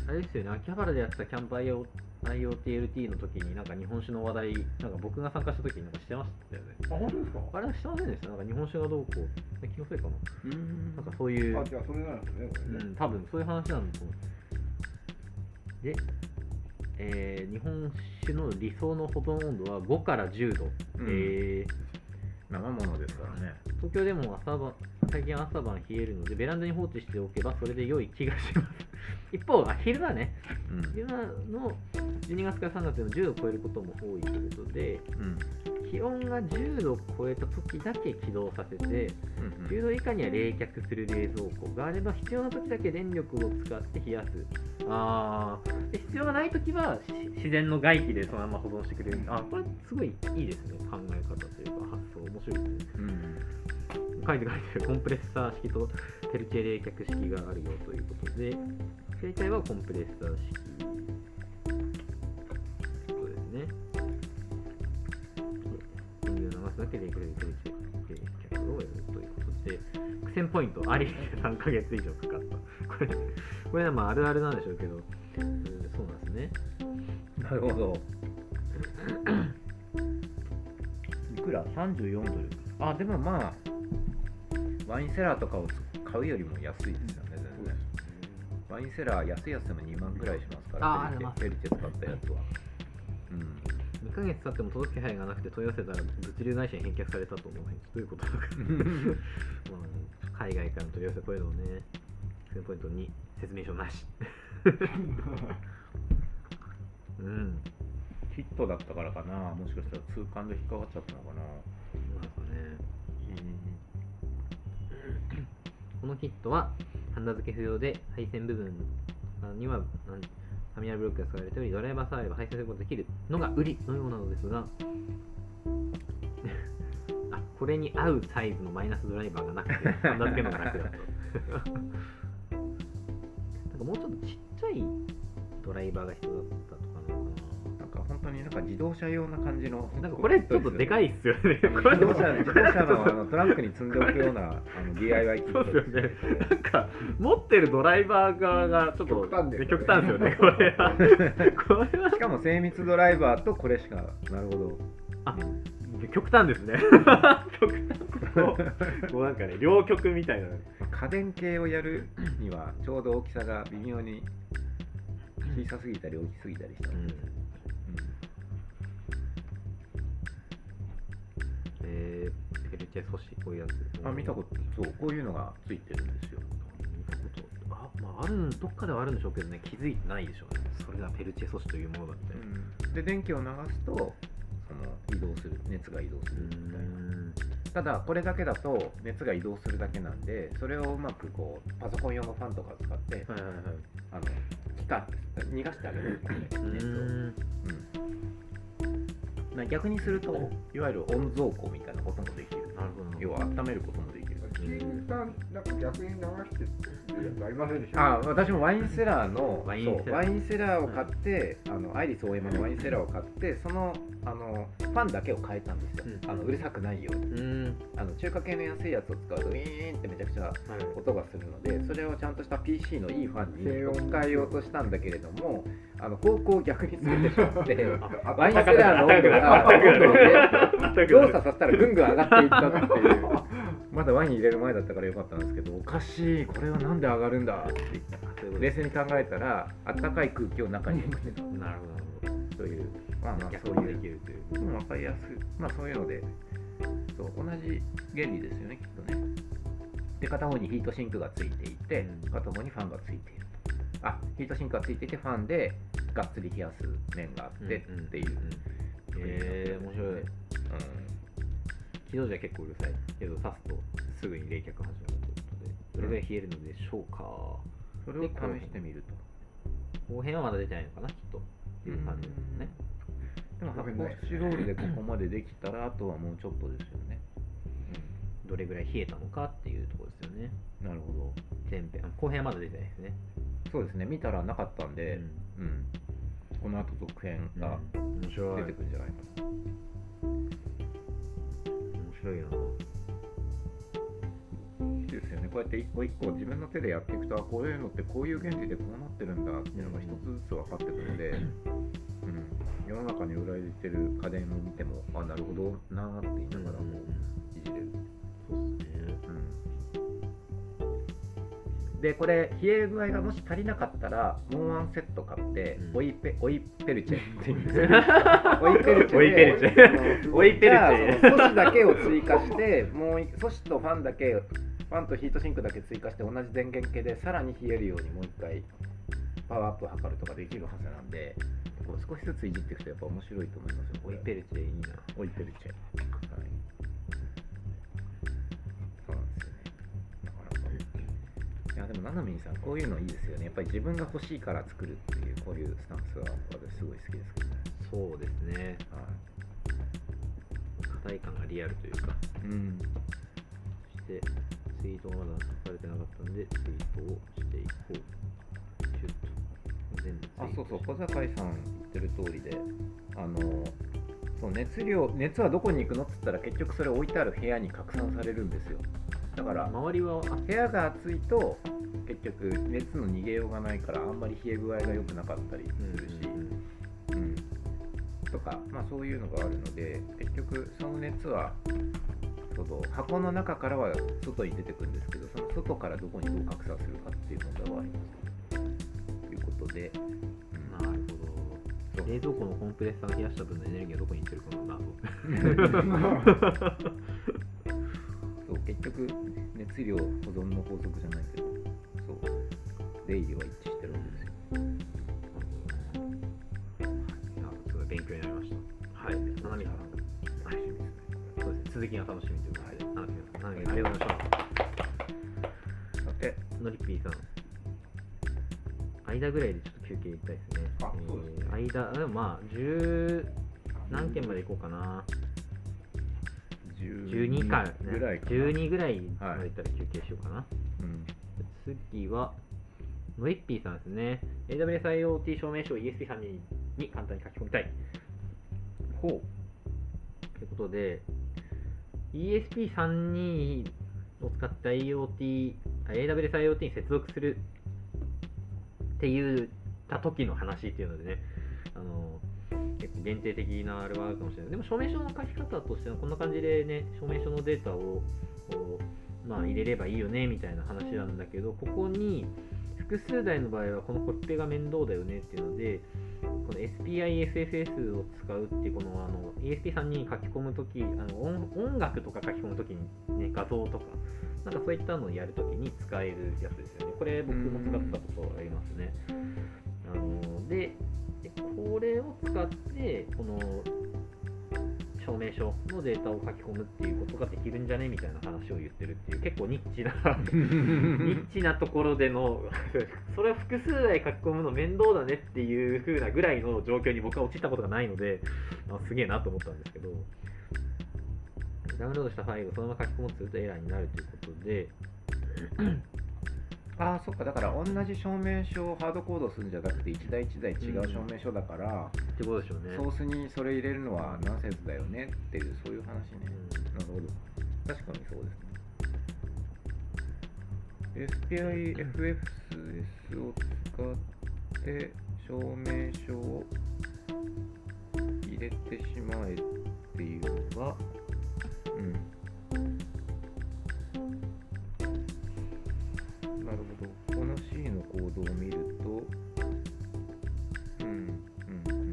あれですよね。秋葉原でやってたキャンプ IO IoTLT の時になんか日本酒の話題なんか僕が参加した時になんかしてましたよね。あ本当ですか？あれはしてませんでした？なんか日本酒がどうこうえ気のせいかな？うん。なんかそういうあじゃあそれなんですね。これねうん、多分そういう話なんだと思う。で、えー日本酒の理想の保存温度は5から10度。うん。えー生ものですからね。東京でも朝晩最近朝晩冷えるので、ベランダに放置しておけばそれで良い気がします。[LAUGHS] 一方、あ昼間ね、うん。昼間の12月から3月でも10度を超えることも多いということで、うん。気温が10度を超えた時だけ起動させて、うん10度以下には冷却する冷蔵庫があれば必要な時だけ電力を使って冷やす。あー。で必要がない時はし自然の外気でそのまま保存してくれる。あこれすごいいいですね。考え方というか発想。面白いですね。うん書いて書いてる。コンプレッサー式とペルチェ冷却式があるよということで。携帯はコンプレッサー式。そうですね。電流を流すだけでペルチェ冷却をやるということで。苦戦ポイントあり。で3ヶ月以上かかった。これこれはまああるあるなんでしょうけど、うんそうなんですね。なるほど。[COUGHS] いくら？34ドルあでもまあワインセラーとかを買うよりも安いですよね全然。ワインセラー安いやつでも2万ぐらいしますからペルチェペルチェ使ったやつは。うん。2ヶ月経っても届く気配がなくて問い合わせたら物流会社に返却されたと思うどういうことだか。[LAUGHS] まあ、海外からの問い合わせこういうのをね、ポイント2、説明書なし。[LAUGHS] うん。ヒットだったからかな。もしかしたら痛感で引っかかっちゃったのかなこのキットは、ハンダ付け不要で、配線部分には、なんタミナルブロックが使われており、ドライバーさえあれば配線することができるのが売りのようなのですが、[LAUGHS] あこれに合うサイズのマイナスドライバーがなくて、ハンダ付けのが楽だと。[LAUGHS] なんかもうちょっとちっちゃいドライバーが必要だと本当になんか自動車用な感じのな。なんかこれちょっとでかいっすよね。自動車自動車のあのトランクに積んでおくようなあの [LAUGHS] DIY キッそうトですよね。なんか、持ってるドライバー側がちょっと極端ですよね極端ですよね、これは。これはしかも精密ドライバーとこれしかなるほどあ極端ですね。極端こうこうなんかね、両極みたいな。家電系をやるにはちょうど大きさが微妙に小さすぎたり大きすぎたりしたんです、えー、ペルチェ素子、こういうやつ。あ見たことそうこういうのがついてるんですよ見たこと。あ、まあ、ある、どっかではあるんでしょうけどね、気づいてないでしょうね。それがペルチェ素子というものだって。で電気を流すとその移動する熱が移動するみたいなただこれだけだと熱が移動するだけなんでそれをうまくこうパソコン用のファンとか使ってはいはいはい。あの気化逃がしてあげるんですね熱を、うーん逆にするといわゆる温蔵庫みたいなこともできるなるほど。要は温めることもできるキンさんなんか逆に流してるやつありませんでした？あ私もワインセラーのワインセラー。そうワインセラーを買って、あのアイリスオーエマのワインセラーを買ってそのあのファンだけを変えたんですよ、うん。あのうるさくないように。ん。あの中華系の安いやつを使うとウィーンってめちゃくちゃはい。音がするのでそれをちゃんとした PC のいいファンに置き換えようとしたんだけれどもあの方向を逆にするでしょって [LAUGHS] あ [LAUGHS] ワインセラーの温度が動作させたらぐんぐん上がっていったっていうまだワイン入れる前だったからよかったんですけどおかしいこれはなんで上がるんだって言った。冷静に考えたらあったかい空気を中に送ってたなるほど、というまあまど。あそういう。きるという。うん分かりやすい。まあそういうので。そう同じ原理ですよねきっとね。で片方にヒートシンクがついていて、うん。片方にファンがついている。あヒートシンクがついていてファンでがっつり冷やす面があってっていう、えー、面白い。うん起動時は結構うるさいけど、刺すとすぐに冷却始まるということで、どれぐらい冷えるのでしょうか。それを試してみると後編はまだ出てないのかな、きっと。っていう感じですね。でも発泡スチロールでここまでできたらあとはもうちょっとですよね、どれぐらい冷えたのかっていうところですよね。なるほど前編。あ後編はまだ出てないですね。そうですね見たらなかったんで、うんこの後続編が。出てくるんじゃないかな、面白いな。いいですよね。こうやって一個一個自分の手でやっていくとあこういうのってこういう原理でこうなってるんだっていうのが一つずつ分かってくるので、[CLEARS THROAT] うん、世の中に売られてる家電を見てもあなるほどなーって言いながらもいじれる、でこれ冷え具合がもし足りなかったらもうワンセット買って、うん。オイペオイペルチェ。っていうんですよオイペルチェ。でオイペルチェ。オイペルチェ。素子だけを追加してもう素子とファンだけファンとヒートシンクだけ追加して同じ電源系でさらに冷えるようにもう一回パワーアップを図るとかできるはずなんで少しずついじっていくとやっぱ面白いと思いますよオイペルチェいいな。オイペルチェ。はい。いや、でも、ななみんさん、こういうのいいですよね。やっぱり自分が欲しいから作るっていう、こういうスタンスは、私すごい好きですけどね。そうですね。は課題感がリアルというか。い。うん。そして、ツイートがまだ書かれてなかったんで、ツイートをしていこう。シュッと。全部あ、そうそう、小坂井さん言ってる通りで、あの、そう熱量熱はどこに行くのって言ったら結局それ置いてある部屋に拡散されるんですよだから周りは、あ部屋が暑いと結局熱の逃げようがないからあんまり冷え具合が良くなかったりするし、うんとか、まあ、そういうのがあるので結局その熱はその箱の中からは外に出てくるんですけどその外からどこにどう拡散するかっていう問題はあります。ということで、うん。なるほど。冷蔵庫のコンプレッサーが冷やした分のエネルギーはどこに行ってるかの謎。[LAUGHS] 結局熱量保存の法則じゃないけどそう出入りは一致してるわけですよあすごい勉強になりました。はい。ななみさん。楽しみですねそうですね。続きが楽しみということで、ななみさん、ありがとうございました。さてのりっぴーさん。間ぐらいでちょっと休憩入れたいですね。あそうですねえー間、でもまあ、10何件まで行こうかな。12か、ね、ぐらいかな12ぐらいまで行ったら休憩しようかな。うん次は、のりっぴーさんですね。AWS IoT 証明書を ESP3 にに簡単に書き込みたい。ほうということで、ESP32 を使った IoT、あ AWS IoT に接続するって言った時の話っていうのでね、あの限定的なあれはあるかもしれない。でも証明書の書き方としてはこんな感じでね、証明書のデータをまあ、入れればいいよねみたいな話なんだけど、ここに複数台の場合はこのコピペが面倒だよねっていうので、この SPIFFS を使うっていうこのあの ESP3 に書き込むとき音、音楽とか書き込むときに、ね、画像とか、なんかそういったのをやるときに使えるやつですよね。これ僕も使ったことありますね。あのでで、これを使って、この証明書のデータを書き込むっていうことができるんじゃねみたいな話を言ってるっていう結構ニッチな [LAUGHS] ニッチなところでのそれを複数台書き込むの面倒だねっていう風なぐらいの状況に僕は陥ったことがないので、あすげえなと思ったんですけどダウンロードしたファイルをそのまま書き込もうとするとエラーになるということでああそっか。だから同じ証明書をハードコードするんじゃなくて一台一台違う証明書だから、ってことでしょうね。ソースにそれ入れるのはナンセンスだよねっていうそういう話ね、なるほど。確かにそうです。ね SPIFFS を使って証明書を入れてしまえっていうのがうんなるほど。この C のコードを見ると。うんうんうんうん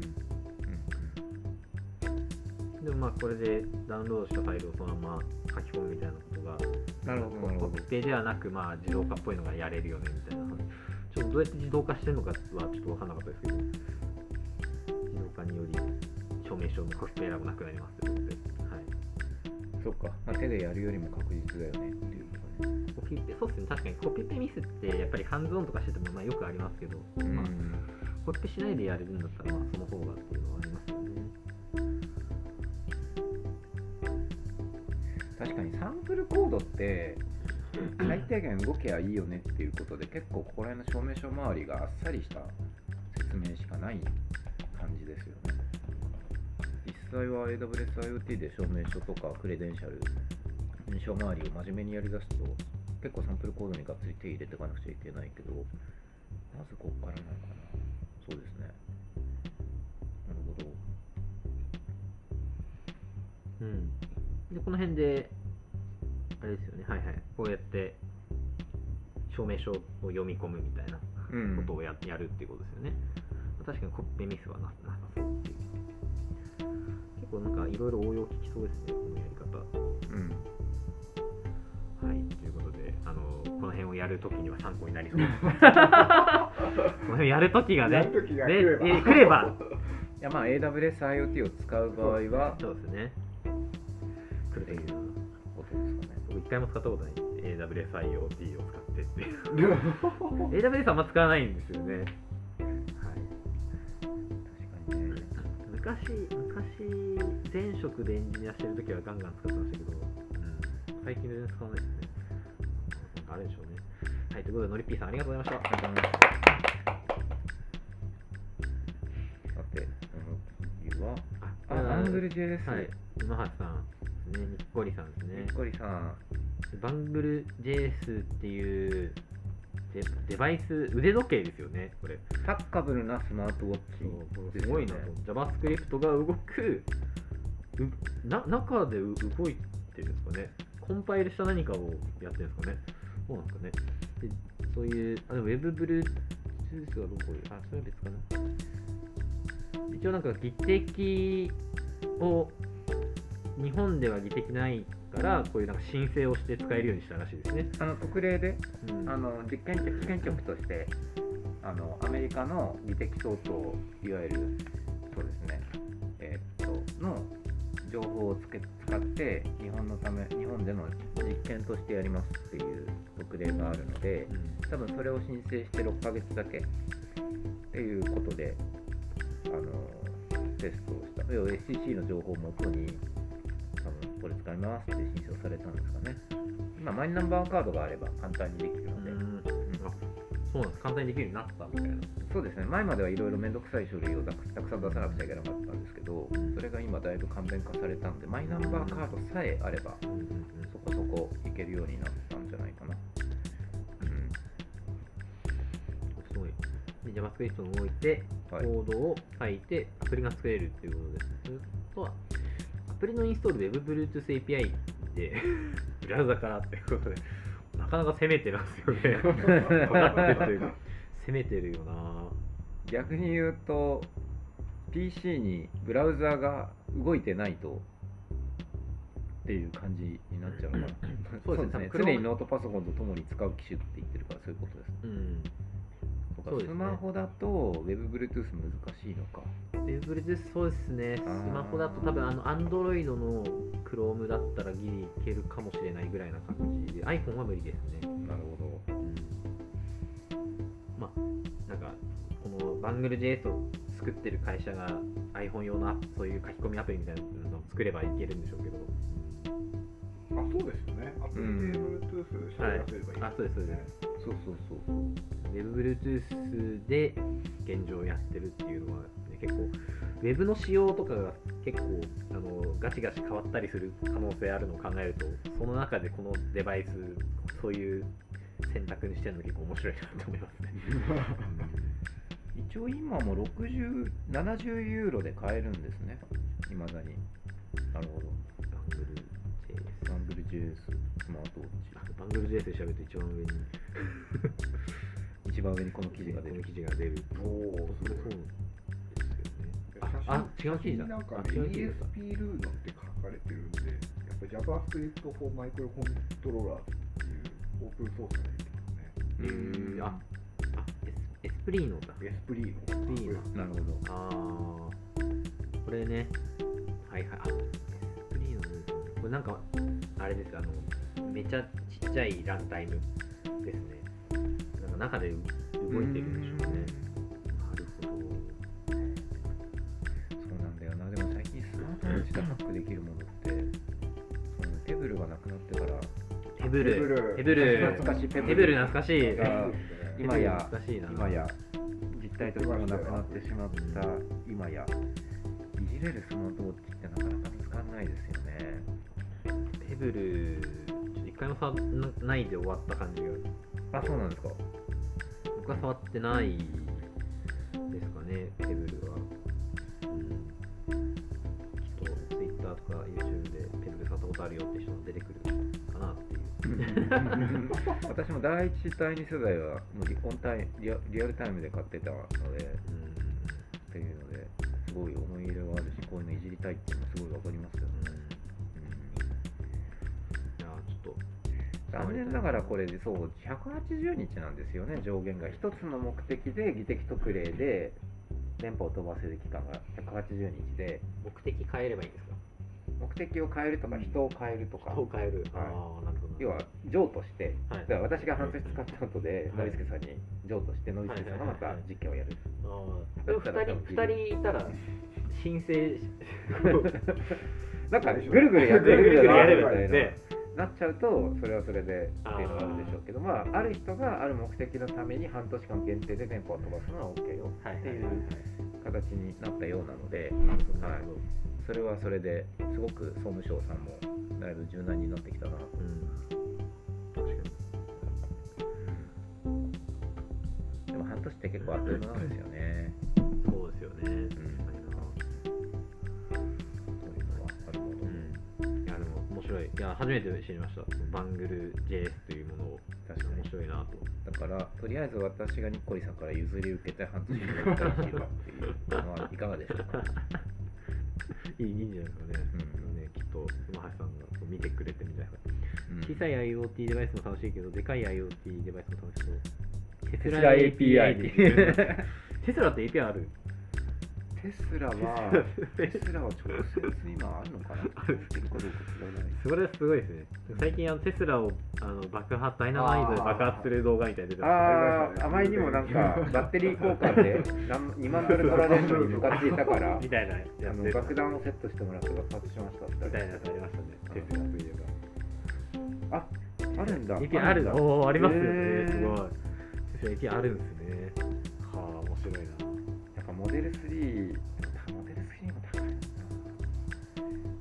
でもまあこれでダウンロードしたファイルをそのまま書き込むみたいなことがなるほどなるほど。コピペではなくまあ自動化っぽいのがやれるよねみたいな話。ちょっとどうやって自動化してるのかはちょっと分かんなかったですけど自動化により証明書のコピペエラーもなくなりますということで、はい、そっか、まあ、手でやるよりも確実だよねっていうことね。コピペそうですね。確かにコピペミスってやっぱりハンズオンとかしててもまあよくありますけど、まあ、コピペしないでやれるんだったらまあその方がっていうのはありますよね。確かにサンプルコードって最低限動けばいいよねっていうことで結構ここら辺の証明書周りがあっさりした説明しかない感じですよね実際は AWS IoT で証明書とかクレデンシャル、認証周りを真面目にやりだすと、結構サンプルコードにがっつり手入れていかなくちゃいけないけど、まずここからなのかな。そうですね。なるほど。うん。で、この辺で、あれですよね、はいはい。こうやって、証明書を読み込むみたいなうんことをや,、やるっていうことですよね。確かにコピペミスはななさそうっていう。結構なんかいろいろ応用効きそうですね、このやり方。うん。はい、ということで、あのこの辺をやるときには参考になりそうです。[LAUGHS] この辺やるときがね、やる時がね来ればえ来れば、いやまあ AWS IoT を使う場合は、そうですね。来るということですかね。僕一回も使ったことない AWS IoT を使ってっていう [LAUGHS] AWS あんま使わないんですよね、昔昔前職でエンジニアしてるときはガンガン使ってましたけど、うん、最近全然使わない。ですねあれでしょうね。はい。ということでのりっぴーさんありがとうございました。ありがとうございます。さて、この次は、あ、アングル JS。はい今橋さんですねにっこりさんですねにっこりさん。バングル JS っていう。デデバイス腕時計ですよねこれ。タッカブルなスマートウォッそうチですごいなと。JavaScript が動くうな中でう動いてるんですかね。コンパイルした何かをやってるんですかね。そうなんですかね。でそういうあでも WebBluetooth がどこにあそれは別かな一応なんか技的を日本では技的ないからこういうなんか申請をして使えるようにしたらしいですね、あの特例で、うん。あの実験局試験局としてあのアメリカの技的相当いわゆるそうですねえーっとの情報をつけ使って日本のため日本での実験としてやりますっていう特例があるのでうん。多分それを申請して6ヶ月だけっていうことであのテストをした。要は SCC の情報をもとにこれ使いますって申請をされたんですかね。今マイナンバーカードがあれば簡単にできるので、うん。あそうなんです。簡単にできるようになったみたいな。そうですね。前まではいろいろ面倒くさい書類をたくさん出さなくちゃいけなかったんですけどそれが今だいぶ簡便化されたんでマイナンバーカードさえあればそこそこいけるようになったんじゃないかな。うん。すごい。で JavaScript を動いて、コはい。ードを書いて、アプリが作れるっていうことです。それとは、アプリのインストール WebBluetooth API で、ブラウザからっていうことで、なかなか攻めてますよね。[LAUGHS] 攻めてるよな。逆に言うと PC にブラウザが動いてないとっていう感じになっちゃうのかなそうですね。常にノートパソコンとともに使う機種って言ってるからそういうことです。うん。かね。スマホだと WebBluetooth 難しいのか。WebBluetooth そうですね。スマホだと多分あの Android の Chrome だったらギリいけるかもしれないぐらいな感じで、iPhone は無理ですね。なるほど。まあ、なんか、このバングル JS を作ってる会社が iPhone 用のそういう書き込みアプリみたいなのを作ればいけるんでしょうけど、あそうですよねアプリで Bluetooth しはいらせればいい、あそうですそうですそうそうそうそう WebBluetooth で現状やってるっていうのは、ね、結構、Web の仕様とかが結構あのガチガチ変わったりする可能性あるのを考えると、その中でこのデバイス、そういう選択にしてるの結構面白いなと思いますね。[LAUGHS] 一応今も60、70ユーロで買えるんですね。いまだに。なるほど。バングル JS アングル JS スマートウォッチ。あバングル JS で調べると一番上に [LAUGHS] 一番上にこの記事が出るこの。記事が出る。おおそれそうですよね。ああ違う記事だなんかあ違う記事だ ESP ルーノって書かれてるんで、やっぱ JavaScript for Microcontroller っていうオープンソースができますね。えー、あ、あエスエスプリーノだ。 Espruino。Espruino。なるほど。あー、これね。はいはい。あ、これなんか、あれです、あの、めちゃちっちゃいランタイムですね。なんか中で動いてるんでしょうね。なるほど。そうなんだよな。でも最近スマートウォッチでハックできるものって、そのテブルがなくなってから、ペブル。ペペブル。懐かしいペブルペブル懐かしい。が今や懐かしいな。今や実体としてもなくなってしまった今やじれるスマートウォッチってなかなか見つかんないですよねペブルちょっと一回も触らないで終わった感じが。あそうなんですか。僕は触ってないですかねペブルは、うん、ちょっと Twitter とか YouTube でペブル触ったことあるよって人も出てくるかなっていう。[LAUGHS] 私も第一第二世代はもうリオンタイリアリアルタイムで買ってたのでっていうのですごい思い入れがあるしこういうのいじりたいっていうのはすごいわかりますよね、残念ながらこれでそう180日なんですよね。上限が。一つの目的で技的特例で電波を飛ばせる期間が180日で。目的変えればいいんですか？目的を変えるとか人を変えるとか、人を変える、はい。ああなるほど。要は譲渡して、はい。だから私が半年使った後で、はい。ノリスケさんに譲渡してノリスケさんがまた実験をやる、ああでも2人二人いたら申請し [LAUGHS] なんかぐるぐるやってぐるぐるやなっちゃうとそれはそれでっていうのがあるでしょうけどまあある人がある目的のために半年間限定で電波を飛ばすのは OK よはいっていう形になったようなので、はい。それはそれですごく総務省さんもだいぶ柔軟になってきたな。とうん。でも半年って結構あっという間なんですよね。そうですよね。確か白い。いや初めて知りました。バングル JS というものを。確かに。面白いなと。だからとりあえず私がニッコリさんから譲り受けて半年後に一回知るっていうのはいかがでしょうか？[LAUGHS] いいいいんじゃないですかね,、うん。ねきっと馬橋さんが見てくれてみたいな。うん。小さい IoT デバイスも楽しいけどでかい IoT デバイスも楽しそう。テテスラ API っていうテスラって API ある？テスラは [LAUGHS] テスラは直接今あるのかなってるかどうか知らない。それはすごいですね。最近あのテスラをあの爆発ダイナマイトで爆発する動画みたいなの出てまああ、あまりにもなんかバッテリー交換で何2万ドル取られるのにムカついたからすみたいなやあのつ爆弾をセットしてもらって爆発しましたみたいなやつありましたね。テスラといえば。あるんだ。API あるんだ。おおありますよね、すごい。テスラ API あるんですね。はあ面白いなモデル3モデル3も高いな。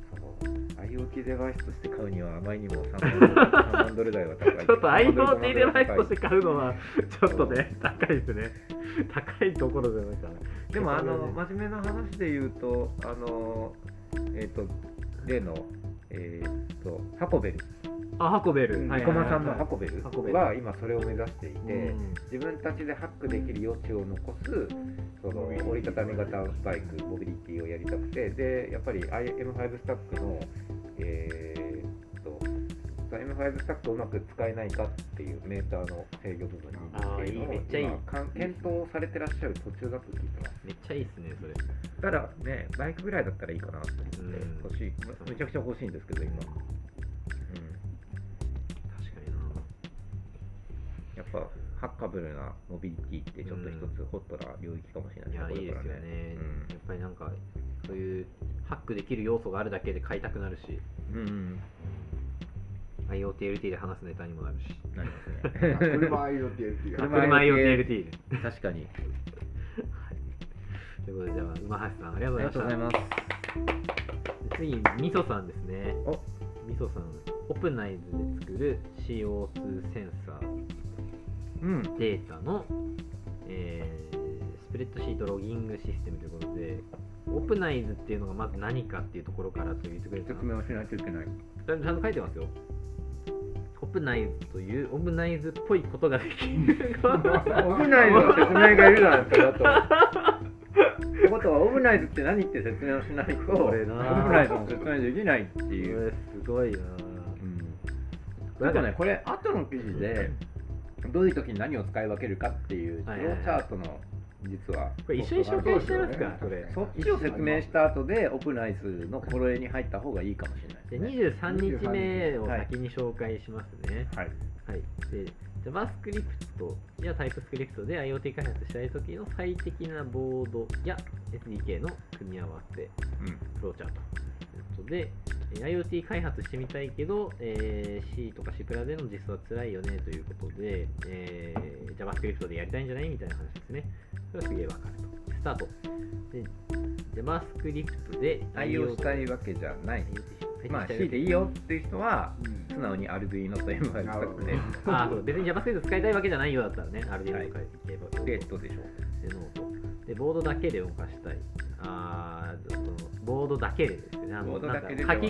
そう IoT デバイスとして買うにはあまりにも3万ドル ,3 万ドル台は高い [LAUGHS] ちょっと IoT デバイスとしてか買うのはちょっとね高いですね。高いところじゃないかなでもあの真面目な話で言うとあのえっ、と例のえっ、とハコベルあハコベル。うん。生駒さんのハコベルハコベル。は今それを目指していて、うん。自分たちでハックできる余地を残すその折りたたみ型バイクモビリティをやりたくてでやっぱり M5 スタックのえーっとその M5 スタックをうまく使えないかっていうメーターの制御部分にっていうのを検討されてらっしゃる途中だと聞いてます。めっちゃいいっすねそれ。ただねバイクぐらいだったらいいかなと思ってうん。欲しい。めめちゃくちゃ欲しいんですけど今、ぱハッカブルなモビリティってちょっと一つホットな領域かもしれないいやいいですよね、やっぱりなんかそういうハックできる要素があるだけで買いたくなるし。うん、うん。うん、IoTLT で話すネタにもなるし。なりますね。車 IoT っていう車車 IoTLT で確かに。ということでじゃあ馬橋さんありがとうあございました。す。次みそさんですね。お。みそさんオプナイズで作る CO2 センサーうんデータの、えースプレッドシートロギングシステムということでオプナイズっていうのがまず何かっていうところからそう言ってくれてた説明をしないといけない。ちゃんと書いてますよ。オプナイズというオプナイズっぽいことができる。[LAUGHS] オブナイズの説明がいるだろそれだと。ってことはオブナイズって何って説明をしないとオこブナイズの説明できないってこいう。れすごいな。なんかねこれ後の記事でどういう時に何を使い分けるかっていうフローチャートの実はこれ一緒に紹介しちゃいますかこれ。そっちを説明した後でオプナイズの心得に入った方がいいかもしれないでね。23日目を先に紹介しますね、はい。はい、で JavaScript や TypeScript で IoT 開発したい時の最適なボードや SDK の組み合わせフローチャートで、えー IoT 開発してみたいけど、えー C とか C プラでの実装は辛いよねということで、えー JavaScript でやりたいんじゃないみたいな話ですね。それはすげえわかると。スタート。で JavaScript で愛用したいわけじゃない。まあ C でいいよっていう人は素直に Arduino と M ファイル使って。ねあそう。別に JavaScript 使いたいわけじゃないようだったらね、ある程度書いてい。けば。レッドでしょ。で Node。でボードだけで動かしたい。あーそのボードだけでですよね。あの書き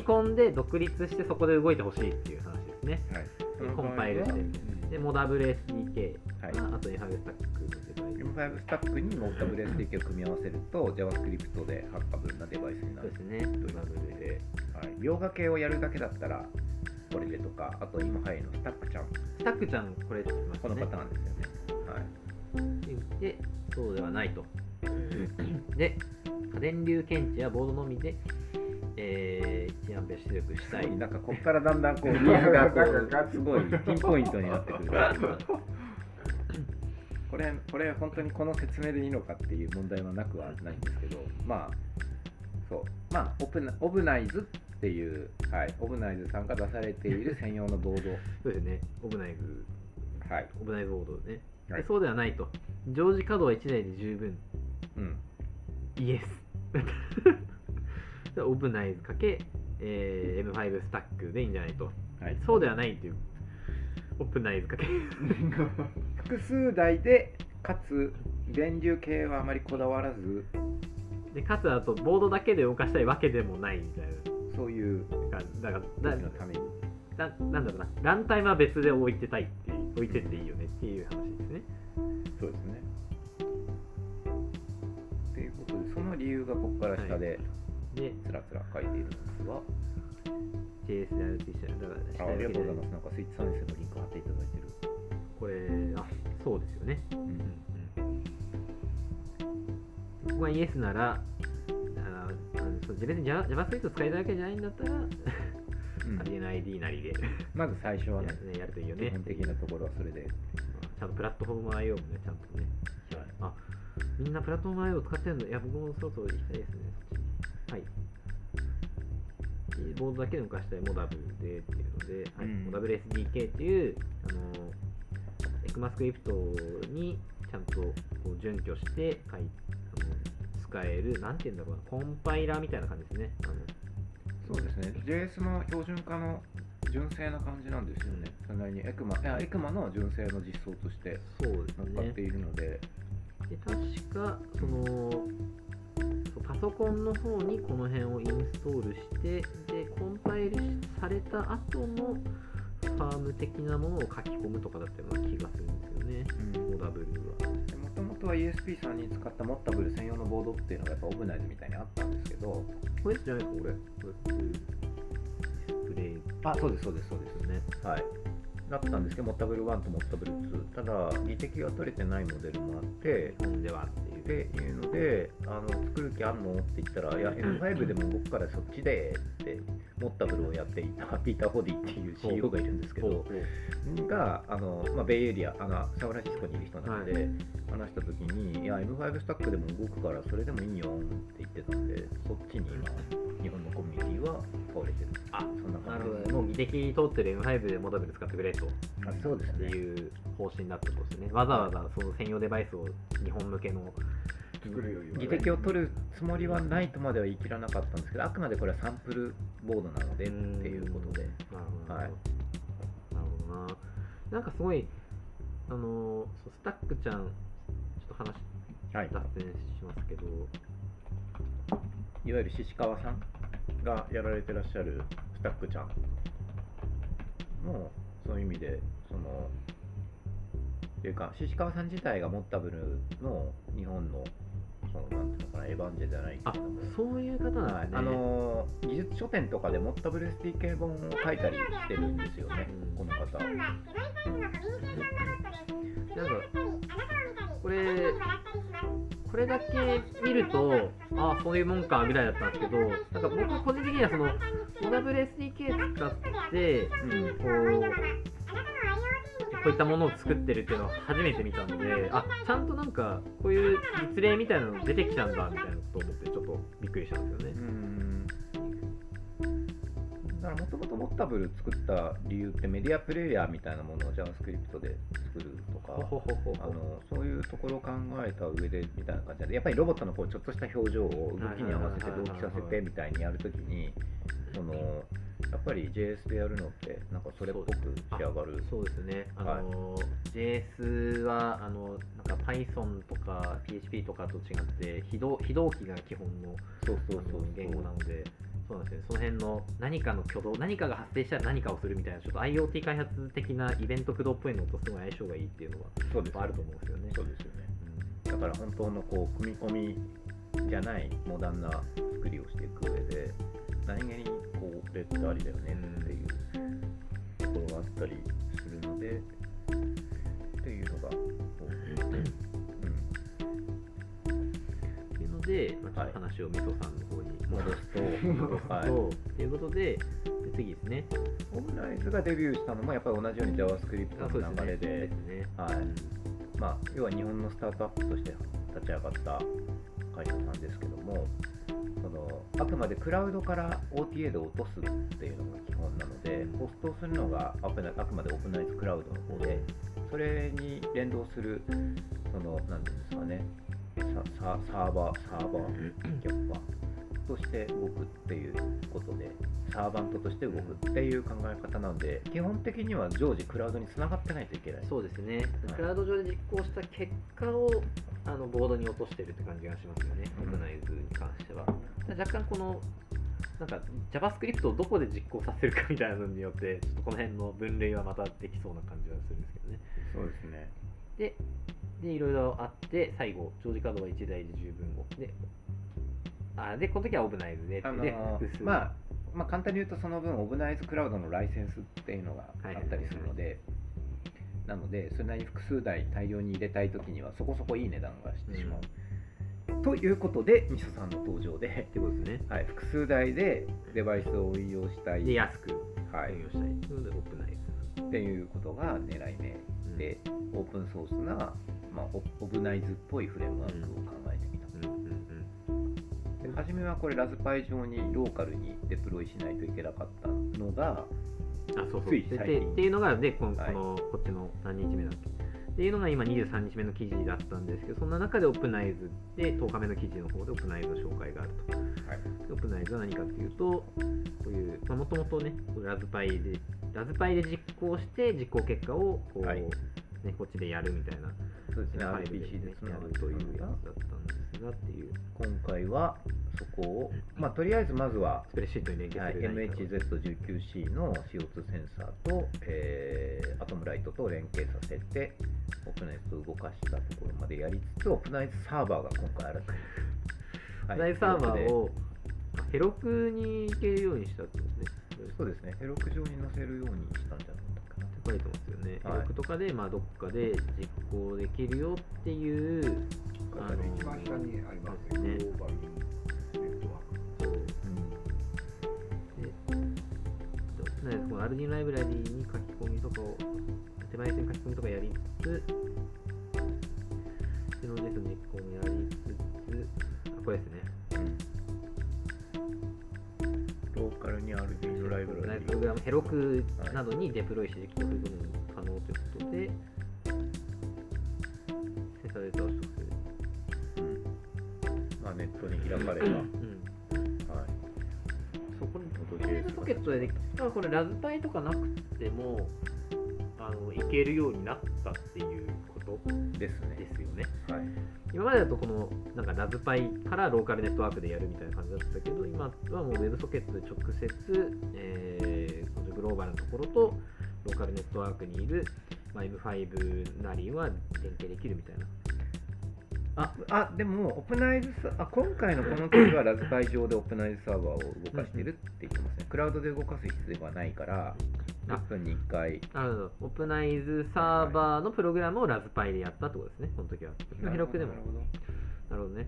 込んで独立してそこで動いてほしいっていう話ですね。はい。でコンパイル。して。みたいなでモダブル SDK、はい。あと FH スタックのデバイス M5 スタックに MotaBLSDK を組み合わせると JavaScript でハッカブルなデバイスになるそうですね Moddable ではい、描画系をやるだけだったらこれでとかあと今流行りのスタックちゃん。スタックちゃんこれって言ってますこのねパターンですよね、はい、でそうではないとで家電流検知やボードのみで、えー、1アンペア出力したい。なんかここからだんだんこうニーズがこうすごいピンポイントになってくる。[LAUGHS] これこれ本当にこの説明でいいのかっていう問題はなくはないんですけどまあそう。まあオプナオブナイズっていう、はい、オブナイズさんが出されている専用のボーそうですね。オブナイズ。ドはい、オブナイズボードね、はい。でそうではないと。常時稼働1台で十分。うん、イエス。[LAUGHS] オブナイズかけ、えー M5 スタックでいいんじゃないと。はい、そうではないっていう。オープナイズかけ。[LAUGHS] 複数台でかつ電流系はあまりこだわらず。でかつあとボードだけで動かしたいわけでもないみたいそういう。なだから時だのために。だなんだろうな。ランタイムは別で置いてたいって置いてっていいよねっていう話そうですね。ということでその理由がここから下ででつらつら書いているんですが、JS でやると一緒だからあありがとうございす。ますなんかスイッチサービスのリンク貼っていただいてる。これあそうですよね。うん。うんここがイエスならああ別に Java- JavaScript 使いたいわけじゃないんだったら、うん。RDNID なりで。まず最初はや,、ねね、やるといいよね。基本的なところはそれで。ちゃんとプラットフォーム IO もね、ちゃんとね。あ、みんなプラットフォーム IO 使ってるの？いや、僕もそろそろ行きたいですね、そっち。に。はい。ボードだけで動かしたいモダブルでっていうので、はい。うん。モダブル SDK っていう、あの、エクマスクリプトにちゃんとこう準拠して書いあの使える、なんていうんだろうな、コンパイラーみたいな感じですね。あのそうですね。JS の標準化の純正な感じなんですよね。それなりに。エクマいやエクマの純正の実装として乗っかって。いるので。で確かそのパソコンの方にこの辺をインストールしてでコンパイルされた後のファーム的なものを書き込むとかだったような気がするんですよね、モダブルは。もともとは ESP さんに使ったモッタブル専用のボードっていうのがやっぱオブナイズみたいにあったんですけどこれじゃないか、これ。これディスプレイあそうですそうですそうでですね。すはいだったんですけどモッタブル1とモッタブル2ただ技的が取れてないモデルもあって本ではっていう。っていうのであの作る気あんの？って言ったら「いや M5 でも僕からそっちで」ってモッタブルをやっていた [LAUGHS] ピーター・ホディっていう CEO がいるんですけどがあの、まあ、ベイエリアあのサンフランシスコにいる人なので、は話した時に「いや M5 スタックでも動くからそれでもいいよ」って言ってたんでそっちに今日本のコミュニティは倒れてる。あそんな感じなるほど、もう技的通ってる M5 でモダブル使ってくれと。あそうですね。っていう方針だったことですね。わざわざその専用デバイスを日本向けの作るよりはね。技的を取るつもりはないとまでは言い切らなかったんですけどあくまでこれはサンプルボードなのでっていうことで。なるほど、はい。なるほどな。なんかすごい、あのーそうスタックちゃん、ちょっと話、はい脱線しますけど、いわゆる獅子川さんがやられてらっしゃるスタックちゃんのそういう意味でそのっていうか獅子川さん自体がモッタブルの日本のそのなんていうのかなエヴァンジェじゃないけどもそういう方なんですね。はいあのー技術書店とかでモッタブル SDK 本を書いたりしてるんですよね、この方。なんか、これ、これだけ見ると、ああ、そういうもんかぐらいだったんですけど、なんか僕個人的にはその、モダブル SDK 使って、うんこう、こういったものを作ってるっていうのを初めて見たので、あちゃんとなんか、こういう実例みたいなの出てきたんだみたいなことを思って、ちょっとびっくりしたんですよね。うんだからもともとモッタブル作った理由ってメディアプレイヤーみたいなものを JavaScript で作るとかあのそういうところを考えた上でみたいな感じでやっぱりロボットのこうちょっとした表情を動きに合わせて同期させてみたいにやるときにそのやっぱり JS でやるのってなんかそれっぽく仕上がるそうですね。あの、JS はあのなんか Python とか PHP とかと違って非同非同期が基本のそうそうそう言語なので。そうですね、その辺の何かの挙動、何かが発生したら何かをするみたいな、ちょっと IoT 開発的なイベント駆動っぽいのとすごい相性がいいっていうのはそうです。あると思うんですよね。そうですよね。だから本当のこう組み込みじゃないモダンな作りをしていく上で何気にこうレッドありだよねっていうところがあったりするのでっていうのがこう、っていうので、まあ、ちょっと話をみそさんの方にうん、戻すと、[LAUGHS] はい、と、ということで、で次ですね。オムライズがデビューしたのもやっぱり同じように JavaScript の流れで。はい。まあ、要は日本のスタートアップとして立ち上がった会社さんですけどもそのあくまでクラウドから OTA で落とすっていうのが基本なのでホストをするのがあくまあくまでオープンナイズクラウドの方でそれに連動するその何ていうんですかね。サーバーサーバーキャッパーとして動くっていうことでサーバントとして動くっていう考え方なので基本的には常時クラウドにつながってないといけないそうですね、いクラウド上で実行した結果をあのボードに落としてるって感じがしますよね、うんオーガナイズに関しては。若干このなんか JavaScript をどこで実行させるかみたいなのによって、ちょっとこの辺の分類はまたできそうな感じはするんですけどね。そうですねで、でいろいろあって、最後、長時稼働は1台で十分を。で、あでこの時はオーブナイズで、あので複数まあ、まあ簡単に言うとその分オブナイズクラウドのライセンスっていうのがあったりするのでなのでそれなりに複数台大量に入れたい時にはそこそこいい値段がしてしまう、ということでミソさんの登場で、ってことですね。はい、複数台でデバイスを運用したい。で、安くはい。運用したい。というので、オープナイズ。っていうことが狙い目で、オープンソースな、まあ、オオブナイズっぽいフレームワークを考えてみた、うんうん初めはこれラズパイ上にローカルにデプロイしないといけなかったのがあ、そうそう。ついで最近。でっていうのが、で、この、はいこのこっちの何日目だっけ。っていうのが今23日目の記事だったんですけど、そんな中でオープナイズで10日目の記事の方でオープナイズの紹介があると。はい。でオープナイズは何かっていうと、こういう、もともとね、ラズパイで、ラズパイで実行して実行結果をこう、はい。ね、こっちでやるみたいな、そうですね RPC でつなやがるというやつやだったんですがっていう、今回はそこを、まあ、とりあえずまずは、スプレッシートに連携はい、する何かを MHZ19C の CO2 センサーと、えーアトムライトと連携させてオープナイズと動かしたところまでやりつつオープナイズサーバーが今回新たに、[LAUGHS] はいライブサーバーをヘロクに行けるようにしたってことですね。そうですね。ヘロク上に載せるようにしたんじゃなかったかな。書いてますよね。はい。ヘロクとかで、まあ、どっかで実行できるよっていう、だから一番下にありますね。とりあえずこのアルディンライブラリに書き込みとかを、手前線書き込みとかやりつつ、でのですね、こうやりつつ、あこれですね。ローカルに RB のライブラリプログラムヘロクなどにデプロイして実行することも可能ということで、センサーデータを取得する。うん。まあ、ネットに開かれば、はい、うんそうこれ元ポ JS ケットでできたこれラズパイとかなくてもあのいけるようになったっていうことですねですよね。はい今までだとこのなんかラズパイからローカルネットワークでやるみたいな感じだったけど今はもう WebSocket で直接、えー、グローバルのところとローカルネットワークにいる、まあ、M5 なりは連携できるみたいな。ああでもオプナイズサあ今回のこの記事はラズパイ上でオプナイズサーバーを動かしてるって言ってますねクラウドで動かす必要はないからあ10分に1回なるほど。オプナイズサーバーのプログラムをラズパイでやったってことですね、この時は。ヘロクでも。なるほどなるほどね。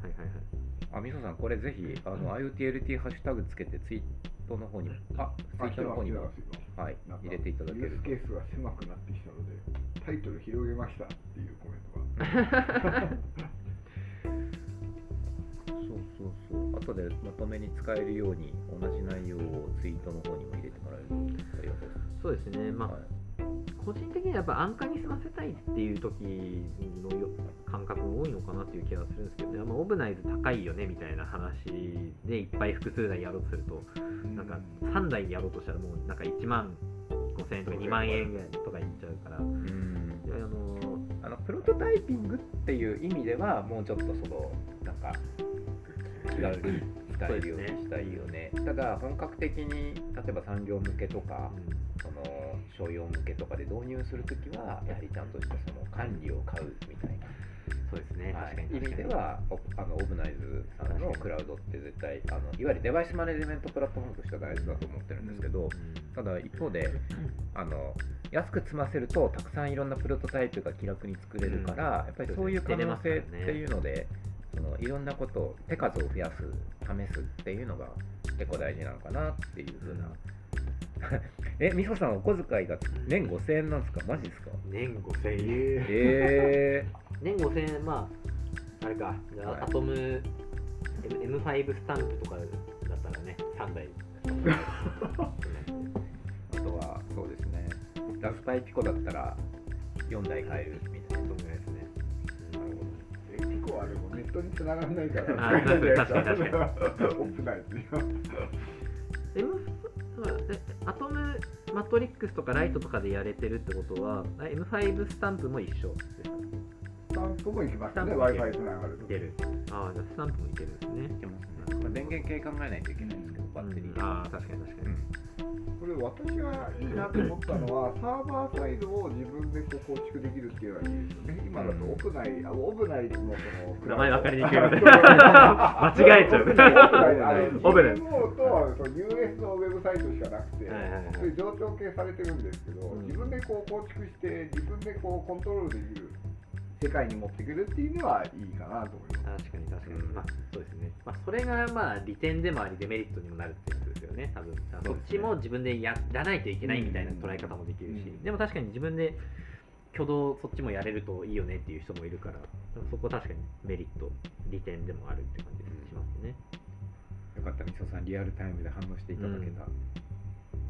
はいはいはい。あみそさんこれぜひあの IoTLT ハッシュタグつけてツイートの方にあツイートの方にもはい入れていただけるとユースケースが狭くなってきたので、タイトル広げましたっていうコメントが。そうそうそう。あ後でまとめに使えるように同じ内容をツイートの方にも入れてもらえるとありがたいです。そうですね、まあ、はい。個人的にはやっぱ安価に済ませたいっていう時のよ感覚が多いのかなっていう気がするんですけどね、まあ、オブナイズ高いよねみたいな話でいっぱい複数台やろうとすると、なんか3台やろうとしたらもうなんか1万5000円とか2万円ぐらいとかいっちゃうから、うん。あのあのプロトタイピングっていう意味ではもうちょっとそのなんか気軽に使えるようにしたいよね。ただ本格的に例えば産業向けとかその商用向けとかで導入するときはやはりちゃんとしたその管理を買うみたいな、そうですね、はい。意味ではおあのオブナイズさんのクラウドって絶対あのいわゆるデバイスマネジメントプラットフォームとしては大事だと思ってるんですけど、ただ一方であの安く積ませるとたくさんいろんなプロトタイプが気楽に作れるから、やっぱりそういう可能性っていうので、そのいろんなことを手数を増やす試すっていうのが結構大事なのかなっていうふうな、[LAUGHS] え美穂さんお小遣いが年5000円なんですか？マジですか？年5000円。え。[LAUGHS] 年5000円まああれか。じゃあ、はい。アトム M- M5 スタンプとかだったらね3台ー、[LAUGHS] あとはそうですね。ラズパイピコだったら4台買えるみたいな。そん。ぐらいですねえピコはでもネットに繋がらないから。あ確かに確かにオップないっていう M えアトムマトリックスとかライトとかでやれてるってことはえ M5 スタンプも一緒ですかスタンプも行きますね。スタンプも w い i け f る。I 繋がるといける。ああじゃあスタンプもいけるんですね。いけますね、まあ、電源系考えないといけないんですけどバッテリー、ああ確かに確かに、これ私がいいなと思ったのはサーバーサイドを自分でこう構築できるっていうのはいいですよね今だとオブナイあオブナイのその [LAUGHS] 名前分かりにくい [LAUGHS] 間違えちゃう。[LAUGHS] オブナイあのとその US のウェブサイトしかなくて、そういう上長系されてるんですけど、うん。自分でこう構築して自分でこうコントロールできる世界に持ってくるっていうのはいいかなと思います。確かに確かに、うんまあそうですね、まあ、それがまあ利点でもありデメリットにもなるってことですよね。多分。そっちも自分でやらないといけないみたいな捉え方もできるし、うん。でも確かに自分で挙動そっちもやれるといいよねっていう人もいるからそこは確かにメリット利点でもあるって感じしますね、よかったみそさんリアルタイムで反応していただけた、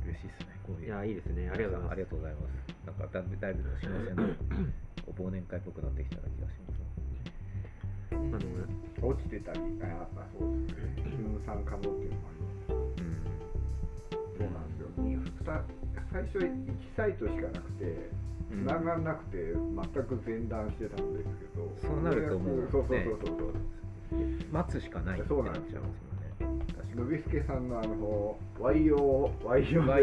嬉しいですね。こういういやいいですね。ありがとうございます。ありがとうございます。なんかだいぶだいぶ年の瀬 [LAUGHS] 忘年会っぽくなってきたような気がしますまあでもね落ちてたり、あやっぱそうですね、分散可能っていうのもあります。そうなんですよ。最初1サイトしかなくて、うん繋がらなくて全く前段してたんですけど、そうなるともうようやくそうそうそうそう。待つしかないってそうなっちゃいなんですよますもんね確かのびすけさんのあの YO YOL は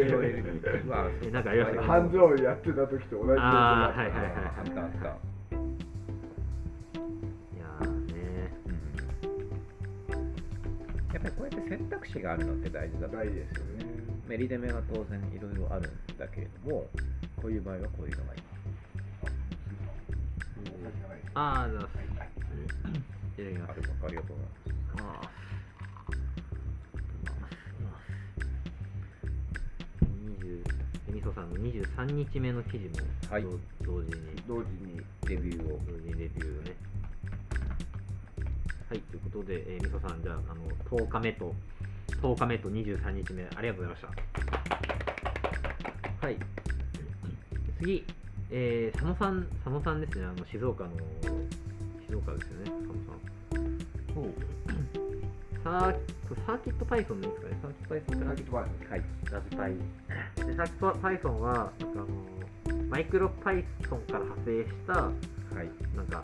えなんかありましたね繁盛やってた時と同じあーはいはいはいあったあった、いやーねやっぱりこうやって選択肢があるのって大事だと大事ですよね。メリデメは当然いろいろあるんだけれどもこういう場合はこういうのがいい。ああじゃあいただきます。ありがとうございます。ああ。みそさんの23日目の記事も、はい同同時に同時にレビューを同時にレビューをね。はい、ということで、えー、みそさん、じゃああの10日目と10日目と23日目、ありがとうございました。はい。次、えー、佐野さん、佐野さんですね、あの静岡の、静岡ですよね、佐野さん。サーサーキット Python でいいですかね、サーキット Python サーキットバージョンはいラズパイ。で、サーキット Python は、なんかあの、マイクロ Python から派生した、はいなんか、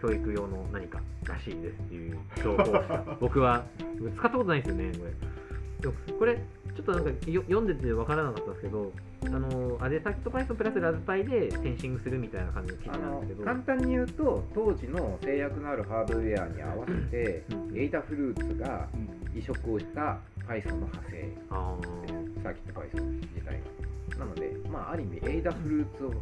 教育用の何からしいですっていう情報を [LAUGHS] 僕は使ったことないんですよね、これ。これ、ちょっとなんかよ読んでて分からなかったんですけど、あの、あれ、サーキット Python プラスラズパイでセンシングするみたいな感じの記事なんですけど、簡単に言うと当時の制約のあるハードウェアに合わせてうん。エイダフルーツが移植をした Python の派生。あですサーキット Python 自体が。なのでまあある意味エイダフルーツを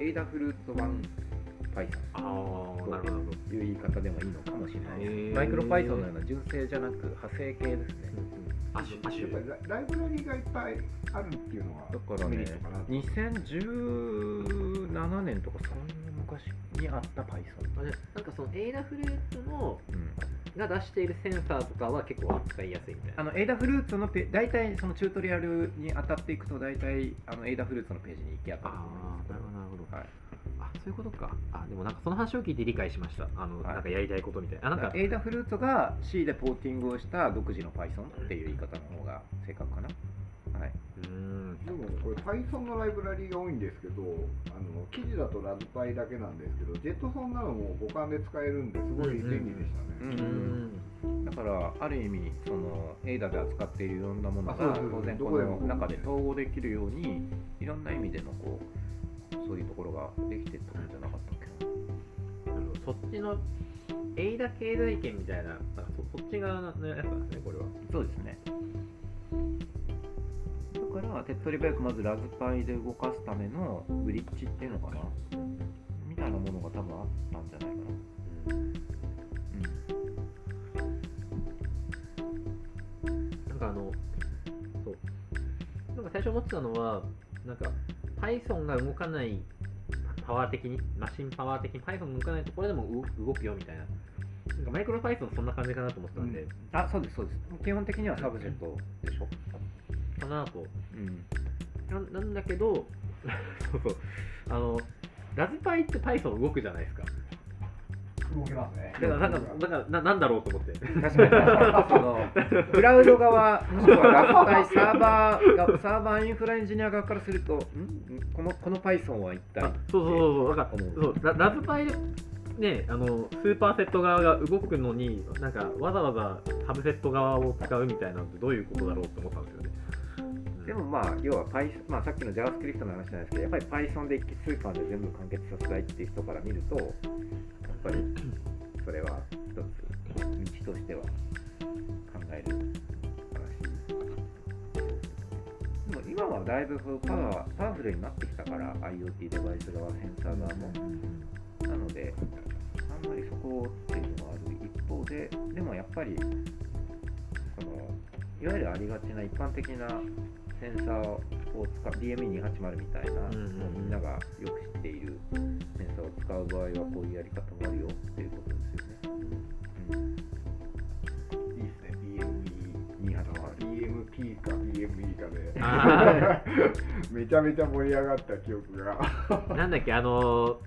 エイダフルーツ 1Python あ、ああ、なるほど、なるほど。という言い方でもいいのかもしれないマイクロ Python のような純正じゃなく派生系ですね、アシュ、アシュ。やっぱりラライブラリがいっぱいあるっていうのがだからねメリットかなと。2017年とかそんな昔にあった Python、あれなんかその Adafruit のうん、が出しているセンサーとかは結構扱いやすいみたいな。あの Adafruit のペ大体そのチュートリアルに当たっていくと大体あの Adafruit のページに行き当たると思いますあーなるほどなるほど。はいあそういうことか。あでもなんかその話を聞いて理解しました。あの、はい。なんかやりたいことみたい。なあなんかエイダフルーツが C でポーティングをした独自の Python っていう言い方の方が正確かな。はい。うーん。でもこれ Python のライブラリーが多いんですけどあの記事だとラズパイだけなんですけど JETSON なども互換で使えるんですごい便利でしたね、うんうんだからある意味その ADA で扱っているいろんなものが当然こどこでも。の中で統合できるようにいろんな意味でのこうそういうところができてったんじゃなかったっけそっちのエイダ経済圏みたいななんかそそっち側のやつなんですねこれは。そうですね。だから手っ取り早くまずラズパイで動かすためのブリッジっていうのかな。みたいなものが多分あったんじゃないかな。なんかあのそう。なんか最初思ってたのはなんか Python が動かないパワー的にマシンパワー的に Python が動かないところでも動動くよみたいな。なんかマイクロ Python そんな感じかなと思ってたんで、あそうですそうです。基本的にはサブジェットでしょ、かなと。うん、ななんだけど [LAUGHS] そうそう。あのラズパイって Python 動くじゃないですか動けますね。だからなんかだからななんだろうと思って。確かに。そのクラウド側もしくはラズパイサーバーが [LAUGHS] サーバーインフラエンジニア側からするとん？んこのこの Python は一体？あそうそうそう。そうだからそうララズパイでねあのスーパーセット側が動くのになんかわざわざサブセット側を使うみたいなのってどういうことだろうって思ったんですよね、うん。でもまあ要は Python、まあ、さっきの JavaScript の話じゃないですけどやっぱり Python で一気通貫で全部完結させたいっていう人から見るとぱりそれは一つ道としては考える話でも今はだいぶパワーパワフルになってきたから IoT デバイス側センサー側も。なのであんまりそこっていうのはある一方ででもやっぱりそのいわゆるありがちな一般的なセンサーを使う DME280 みたいな、うんうんうん。もうみんながよく知っているセンサーを使う場合はこういうやり方もあるよっていうことですよね。いいですね BME BMP か BME かで。あ [LAUGHS] めちゃめちゃ盛り上がった記憶が。なんだっけあの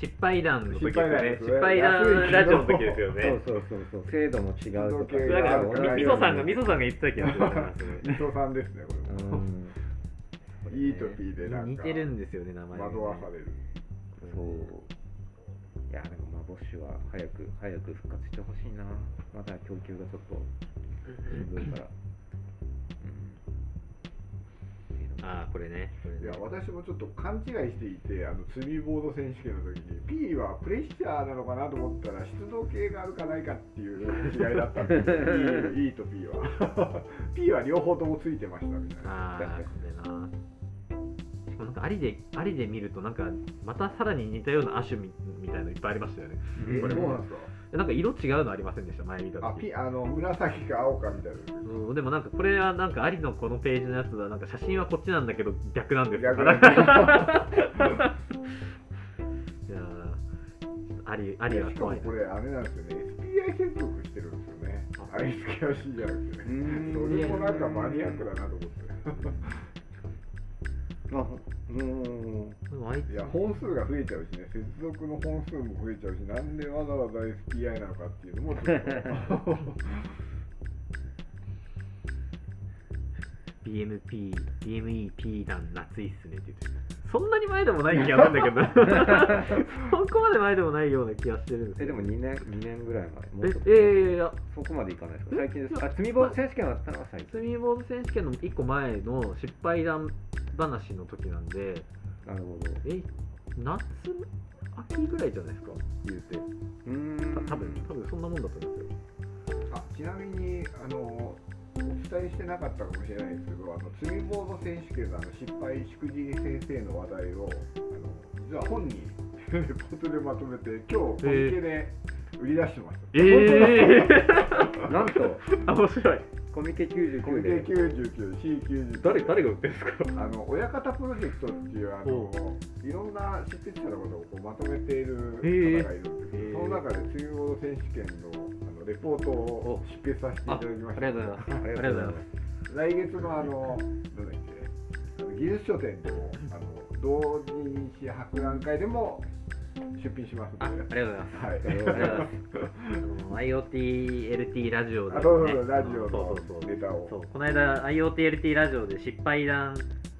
失敗談の時ですよね。失失敗敗談談ラジオの時ですよそうねそうそうそう。精度も違うとかなんかみみそさんがみそさんが言ってた気がするなそさんですねこれもうん。いいと P でなんか。似てるんですよね名前惑わされる。そう。いやでもまあボッシュは早く早く復活してほしいな。まだ供給がちょっとしんどいからああこれね。これね。いや私もちょっと勘違いしていてあの釣りボード選手権の時に P はプレッシャーなのかなと思ったら出動系があるかないかっていう違いだったんですよ。[LAUGHS] E, e と P は。[LAUGHS] P は両方ともついてましたみたいな。ああこれな。しかもなんかありでありで見るとなんかまたさらに似たような亜種みみたいのいっぱいありましたよね。えこれそうなんですかなんか色違うのありませんでした？前見たあ時 P あの紫か青かみたいな。うんでもなんかこれはなんかありのこのページのやつはなんか写真はこっちなんだけど逆なんですよ。逆なん [LAUGHS] いやーありありはしかも怖いなこれあれなんですよね。SPI 接続してるんですよね。あ。ISQRC じゃなくてそれもなんかマニアックだなと思ってあほういや本数が増えちゃうしね接続の本数も増えちゃうしなんでわざわざ SPI なのかっていうのもちょっと。[LAUGHS] BMP、BMEP 弾夏いっすねって言ってるそんなに前でもない気がするんだけど。[LAUGHS] そこまで前でもないような気がしてるんですえでも2年二年ぐらい前。もえうえーいやそこまでいかないですか？え？最近ですあ積み棒選手権だったのは最近。スミーボード選手権の1個前の失敗談話の時なんで。なるほど。え？夏秋ぐらいじゃないですか？言うて。うーん。た多分多分そんなもんだと思うんですよ。あちなみにあのお伝えしてなかったかもしれないですけどあの積みボード選手権のあの失敗しくじり先生の話題をあの実は本にレポートでまとめて今日コミケで売売り出してました。ええ [LAUGHS] なんと。ー、面白い。コミケコミ99ケで 99C99 誰誰が売ってるんですか？あの親方プロジェクトっていうあのいろんな執筆者のことをこうまとめている方がいるんですけへー。ど、その中で水泳選手権のあのレポートを執筆させていただきました。あありがとうございますありがとうございます。来月のあのなんだっけ技術書店でもあの同人誌博覧会でも出品しますありがとうございます。はいありがとうございます。あの IoTLT ラジオで、ね、あそうそうそう。ラジオのそうそうそうネタをそうこの間 IoTLT ラジオで失敗談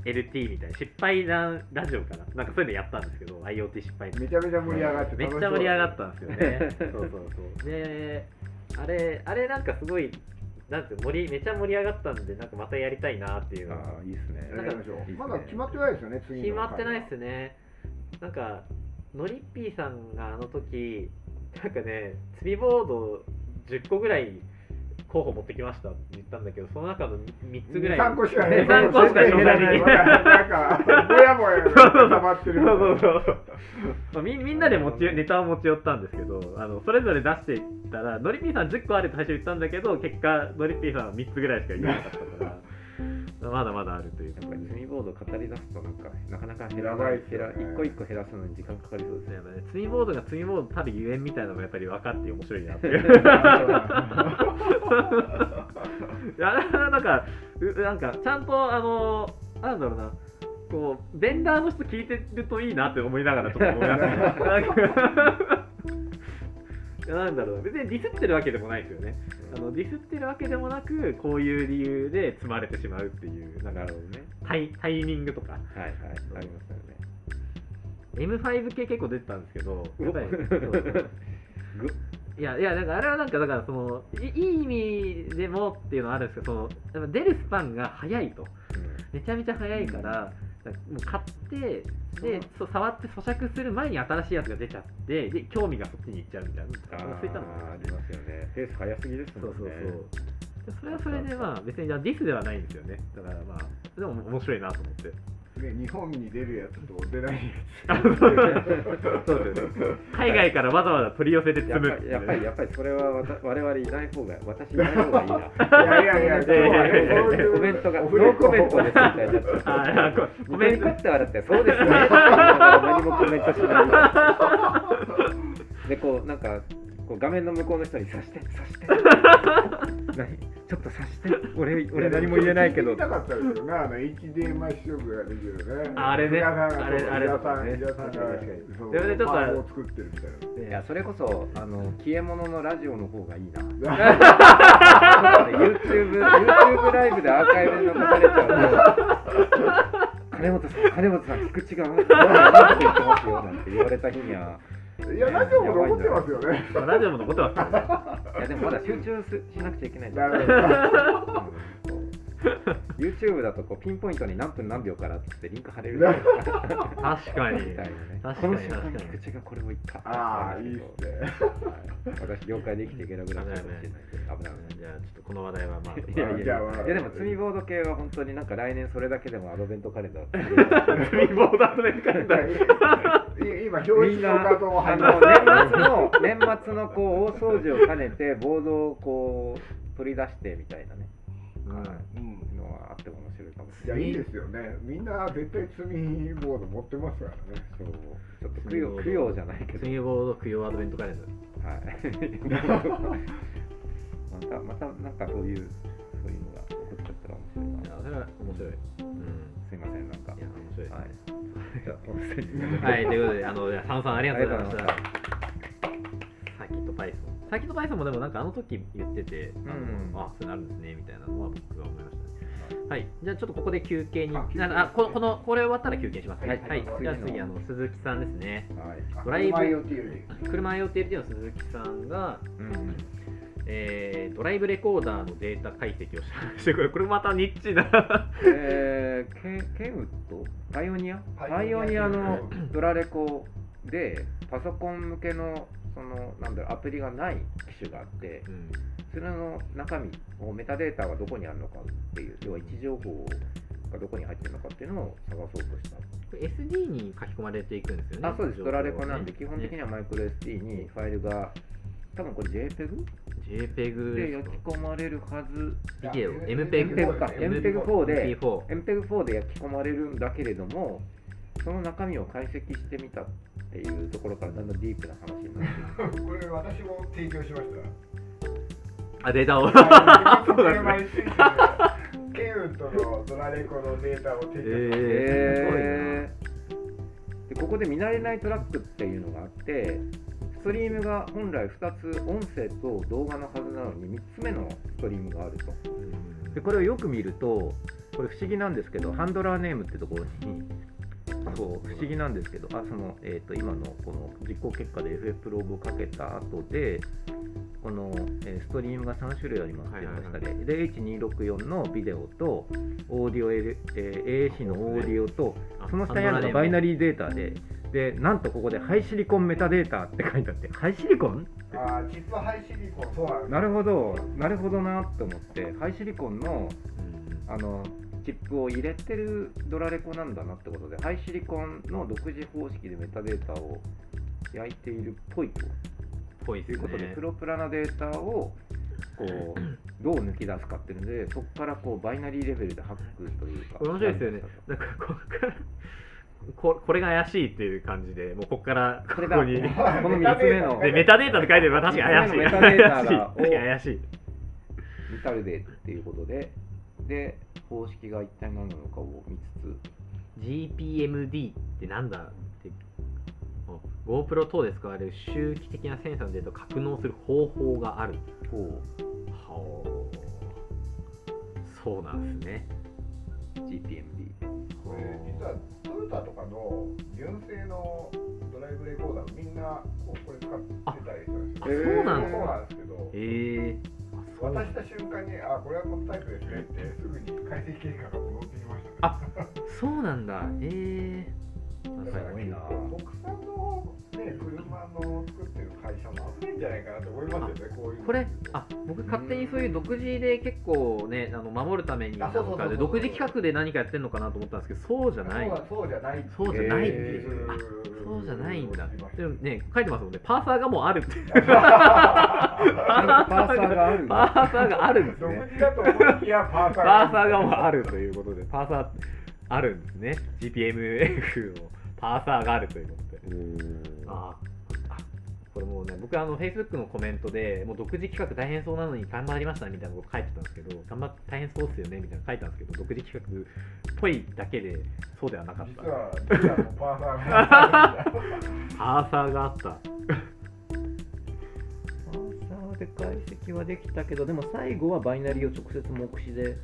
LT みたいな失敗談ラジオかな。なんかそういうのやったんですけど IoT 失敗談。めちゃめちゃ盛り上がってめっちゃ盛り上がったんですよね。そうそうそう。であれあれなんかすごいなんて盛りめっちゃ盛り上がったんでなんかまたやりたいなっていう。のああいいっすね。やりましょう。いいっすね。まだ決まってないですよね次の決まってないですね。なんかのりっぴーさんがあの時なんかね釣りボード10個ぐらい候補持ってきましたって言ったんだけどその中の3つぐらい。3個しかね3個しか紹介できない。なんか [LAUGHS] ぼやぼや固まってるそうそうそうまあみみんなで持ちネタを持ち寄ったんですけどあのそれぞれ出していったらのりぴーさん10個あるって最初言ったんだけど結果のりぴーさんは3つぐらいしか言わなかったからまだまだあるというやっぱり積みボード語り出すとなんかなかなか減らやない減ら一個一個減らすのに時間かかりそう。ですね積みボードが積みボードたるゆえんみたいなのもやっぱり分かって面白いなっていういやなんかうなんかちゃんとあのなんだろうな。こうベンダーの人聞いてるといいなって思いながらちょっと思いましたなんだろうな。別にディスってるわけでもないですよね。あのディスってるわけでもなくこういう理由で積まれてしまうっていう。なんかなるほどね。タイタイミングとか。はいはい。ありますよね。M5 系結構出てたんですけどやっぱり [LAUGHS] いやいやなんかあれはなんかだからそのいいい意味でもっていうのはあるんですけどその出るスパンが早いと。めちゃめちゃ早いから、もう買ってでそう触って咀嚼する前に新しいやつが出ちゃってで興味がそっちに行っちゃうみたいな。あそういったの。ありますよね。ペース早すぎですもんね。そうそうそう。でそれはそれでまあ別にディスではないんですよね。だからまあでも面白いなと思って。ね日本に出るやつと出ないやあそう。そうですよね海外からわざわざ取り寄せて積やっむぱりやっぱりやっぱりそれはわた我々いない方が私いない方がいいな。ついやいやいやいやいやいやそういうコメントがノーコメントですみたい。になっちゃってあこココメントって笑ってそうですね何もコメントしない。でこうなんかこう画面の向こうの人に刺して刺して。[LAUGHS] 何？ちょっと刺して。俺俺何も言えないけど。聞きたかったですよね。あの HDMI できるね。ああれあれあれ伊田さんね伊田さんがれでちょっとパートを作ってるみたいな。いやそれこそあの消え物のラジオの方がいいな。[LAUGHS] な YouTube, YouTube ライブでアーカイブに残されちゃう。と [LAUGHS] 金本さん金本さん菊池が何て言ってますよなんて言われた日にはいやラジオも残ってますよね。ラジオも残ってますからね。いやでもまだ集中すしなくちゃいけないん。だなるほど。うんこう YouTube だとこうピンポイントに何分何秒からってってリンク貼れる。じゃないですか確かに。みたいなね。確かに。この瞬間確かに菊池がこれを言った。ああいいっすね。はい。私業界で生きていけなくなっちゃうかもしれないんで危ない危ない。じゃあちょっとこの話題はまあいやいやじゃあいやでも積みボード系は本当になんか来年それだけでもアドベントカレンダー積みボードアドベントカレンダー。い今表紙の画像あ入の年末の年末のこう大掃除を兼ねてボードをこう取り出してみたいなね、はい。うん。のはあっても面白いかもしい。やいいですよね。みんな絶対積みボード持ってますからね。れないそう。ちょっと供養供養じゃないけど。積みボード供養アドベントカレンダー。はい。[LAUGHS] またまたなんかそういうそういうのが起こっちゃったら面白いな。いやそれは面白い。うん。すいませんなんか。いや面白い。です [LAUGHS] はい。はい、ということで、あの、じゃあ佐野さんありがとうございました。サーキットパイソン。サーキットパイソンもでもなんかあの時言ってて、あのうん。あ、そうなるんですね、みたいなのは僕が思いましたね。はい、じゃあちょっとここで休憩に、あああこのこのこれ終わったら休憩します。はい。はい、じゃあ次あの鈴木さんですね。はい。ドライブ。車 IoT の鈴木さんが、うんえードライブレコーダーのデータ解析をしてこれ [LAUGHS] これまたニッチな。えー、ケンケンウッドパイオニア。パパイオニアのドラレコでパソコン向けのそのなんだろうアプリがない機種があってうんそれの中身をメタデータがどこにあるのかっていう要は位置情報がどこに入ってるのかっていうのを探そうとした。これ SD に書き込まれていくんですよね。あそうです、ドラレコなんで、ね基本的にはマイクロ SD にファイルが多分これ JPEG JPEG で焼き込まれるはずビデオ MPEG か。MPEG4 で MP4 MPEG4 で焼き込まれるんだけれどもその中身を解析してみたっていうところからだんだんディープな話になって [LAUGHS] これ私も提供しました。あデータを？はい。[LAUGHS] そうですねケンウッドのドラレコのデータを提供しました、えへー。でここで見慣れないトラックっていうのがあってストリームが本来2つ音声と動画のはずなのに3つ目のストリームがあると。でこれをよく見るとこれ不思議なんですけどハンドラーネームってところにこう不思議なんですけどあその、えー、と今のこの実行結果で FF プローブをかけた後でこの、えーストリームが3種類ありますって言いましたね、で H264 のビデオとオーディオ、L えー AAC のオーディオとその下にあるのがバイナリーデータででなんとここで HiSilicon メタデータって書いてあって HiSilicon？ってあーチップ HiSilicon。そうなるほどなるほどなと思って HiSilicon のあのチップを入れてるドラレコなんだなってことでハイシリコンの独自方式でメタデータを焼いているっぽいと。ぽいですということで、ねプロプラなデータをこうどう抜き出すかっていうのでそこからこうバイナリーレベルでハックというか面白いですよね。なんかこっからここれが怪しいっていう感じでもうここからここれがここにの3つ目のでメタデータって書いてるから確かに怪しい。メタデータが怪しい。確かに怪しい。ミタルデっていうことで。で方式が一体何なのかを見つ GPMD ってなんだってあ GoPro 等で使われる周期的なセンサーのデータを格納する方法がある。つこはあ。そうなんですね。う GPMD これ実はトヨタとかの純正のドライブレコーダーみんなこうこれ使ってたりするんですよ。あそうなんそうですかなんですけどええ。あそう渡した瞬間にあこれはこのタイプですねってすぐに解析結果が戻ってきましたね。あそうなんだ。ええ [LAUGHS] だからすごいなの作ってる会社も危ないんじゃないかなと思いますよね、こういうのこれあ僕勝手にそういう独自で結構ねあの守るためになんあそうそうそう。独自企画で何かやってるのかなと思ったんですけどそうじゃない。そうじゃないそうじゃないってへいう、あそうじゃないんだ。でもね書いてますもんね。パーサーがもうあるって [LAUGHS] パーサーがある。パーサーがあるんです独ね自だと思いきやパーサーパーサーがもうあるということでパーサーあるんですね。GPMF のパーサーがあるということで。ああこれもうね僕あの Facebook のコメントでもう独自企画大変そうなのに頑張りましたみたいなこと書いてたんですけど頑張って大変そうっすよねみたいなの書いたんですけど独自企画っぽいだけでそうではなかった。実は実はパーサーがあるんだ [LAUGHS] パーサーがあった。パーサーで解析はできたけどでも最後はバイナリーを直接目視で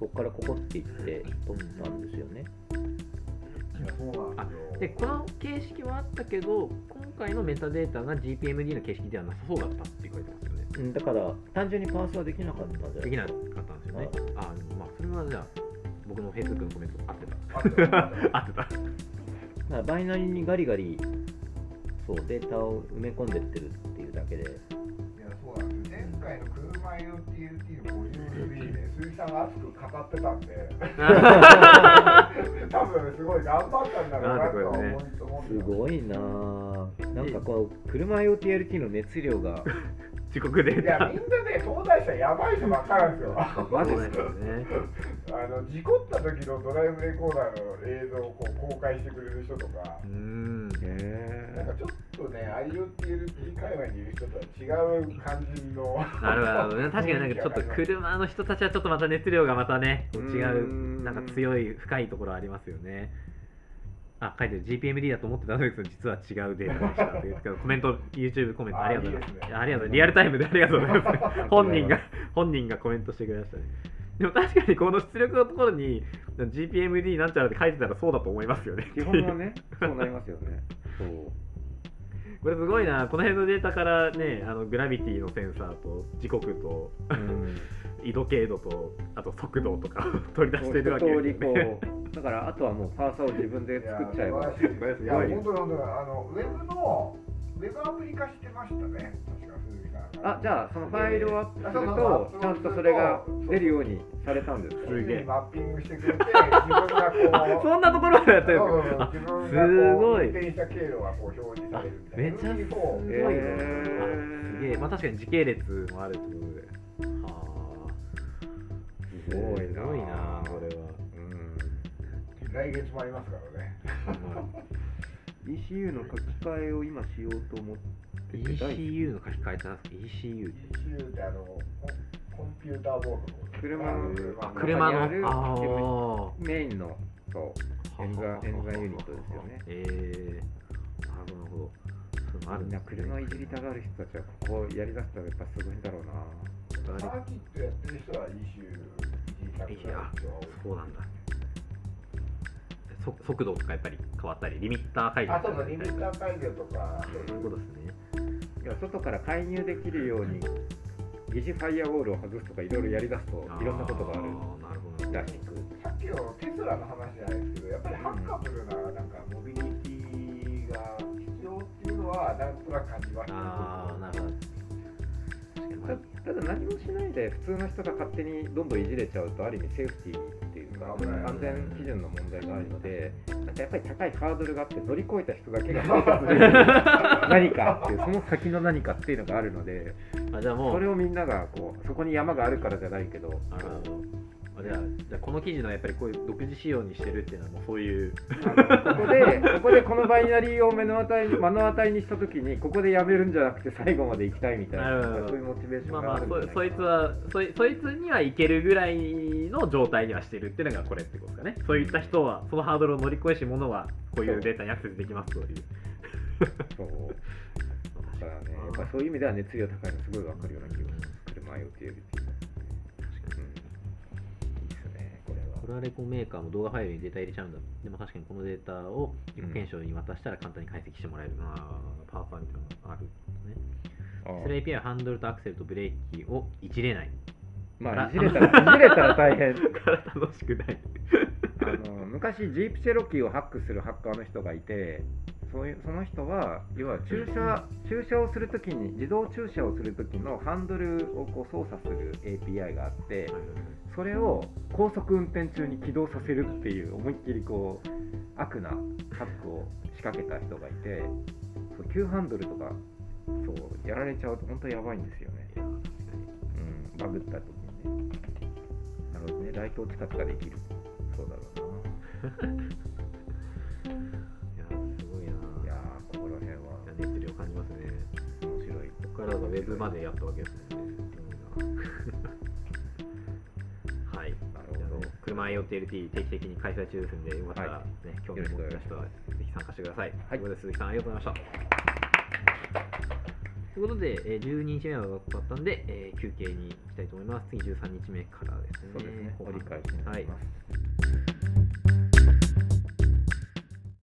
ここからここっていって取ったんですよねいやそうなんでこの形式はあったけど今回のメタデータが GPMD の形式ではなさそうだったって書いてますよね。うんだから単純にパーサーできなかったんじゃない？できなかったんですよね。あまあそれはじゃあ僕の Facebook のコメント合ってた。あ [LAUGHS] ってた。合ってたバイナリーにガリガリそうデータを埋め込んでってるっていうだけで。いやそうなんです前回の車ューム3で鈴木さんが熱く語ってたんで。[LAUGHS] 多分すごい頑張ったんだろうなとは思い思すごいな。ぁなんかこう車 IoTLT の熱量が遅刻データ。いやみんなね東大者やばい人ばっかなんですよ。ですよね。あの事故った時のドライブレコーダーの映像をこう公開してくれる人とか。うーん。なんかちょっとね IoTLT 界隈にいる人とは違う感じの。なるほど。ね確かになんかちょっと車の人たちはちょっとまた熱量がまたね違ううん。なんか強い深いところありますよねあ書いてる。GPMD だと思ってたんです。けど実は違うデータでした。っていうけどコメント YouTube コメント。ありがとうございます。ね。ありがとうリアルタイムでありがとうございます。[LAUGHS] 本人が本人がコメントしてくれましたね。でも確かにこの出力のところに GPMD なんちゃらって書いてたらそうだと思いますよね。基本はねそうなりますよね。そう。これすごいな。この辺のデータからねあのグラビティのセンサーと時刻と。うん緯度経度とあと速度とかを取り出してるわけ。ですよねこうだからあとはもうパーサーを自分で作っちゃえば。いや本当に本当にあのウェブのウェブアプリ化してましたね。あじゃあそのファイルをアップすとちゃんとそれが出るようにされたんです。かすげえ。マッピングしてくれて自分がこう [LAUGHS] そんなところまでやってるんですかすごい運転した経路がこう表示される。みたい。なめちゃすごいな、えーすげえ。まあ確かに時系列もあるってことで。はあすごいな。すごいなこれは。うん。来月もありますからね。ECU の書き換えを今しようと思ってて ECU の書き換えたんですか ECU って ECU ってあのココンピューターボードの。車のあ車のあるああメインのそう。演算演算ユニットですよね。ええなるほど。なるほどあるみんな車いじりたがる人たちはここやりだしたらやっぱすごいんだろうなサーキットやってる人は ECU いじりたくなる人は多いそうなんだ。そ速度とかやっぱり変わったりリミッター解除あ、そうそう、リミッター解除とか、そういうことですね。いや外から介入できるように疑似ファイアウォールを外すとかいろいろやりだすといろんなことがある。あーなるほどらしくさっきのテスラの話じゃないですけど、やっぱりハッカブルななんかモビリティが必要っていうのは、なんとなく感じましたね。たただ何もしないで普通の人が勝手にどんどんいじれちゃうとある意味セーフティーっていうか安全基準の問題があるのでなんかやっぱり高いハードルがあって乗り越えた人だけが生活できる何かっていうその先の何かっていうのがあるのであじゃあもうそれをみんながこうそこに山があるからじゃないけどあじゃあじゃあこの記事のやっぱりこういう独自仕様にしてるっていうのはもうそういうここでここでこのバイナリーを目の当たりに目の当たりにした時にここでやめるんじゃなくて最後まで行きたいみたいな。そういうモチベーションまあまあがあるんじゃないかな。そそいつはそいそいつにはいけるぐらいの状態にはしてるっていうのがこれってことですかね。そういった人はそのハードルを乗り越えし者はこういうデータにアクセスできますという。そう。だからね、やっぱそういう意味では熱量高いのすごいわかるような気がす。車 IoT よりっていう。ね、これは。これはレコメーカーも動画ファイルにデータ入れちゃうんだでも確かにこのデータを自己検証に渡したら簡単に解析してもらえる、あーパワーファンっていうのがあるねあそれ API はハンドルとアクセルとブレーキをいじれないまあ、いじれたら、いじれたら大変。から楽しくないあの昔、ジープチェロキーをハックするハッカーの人がいて、そういうその人は、要は駐車駐車をするときに、自動駐車をするときのハンドルをこう操作する API があって、それを高速運転中に起動させるっていう思いっきりこう悪なハックを仕掛けた人がいてそう急ハンドルとかそうやられちゃうと本当やばいんですよね、うん、バグった時にね。なるほどね。ライトを使ったらできる。そうだろうい [LAUGHS] 辺は熱量感じますね。面白い。ここからがウェブまでやったわけですもんね。[LAUGHS] はい。あね車 IoTLT 定期的に開催中ですんでよかったら、はね興味を持った人はぜひ参加してください、はいということで鈴木さんありがとうございました。ということで、えー12日目は終わったんで、えー休憩に行きたいと思います。次13日目からですね。そうですね。折り返しになはいります、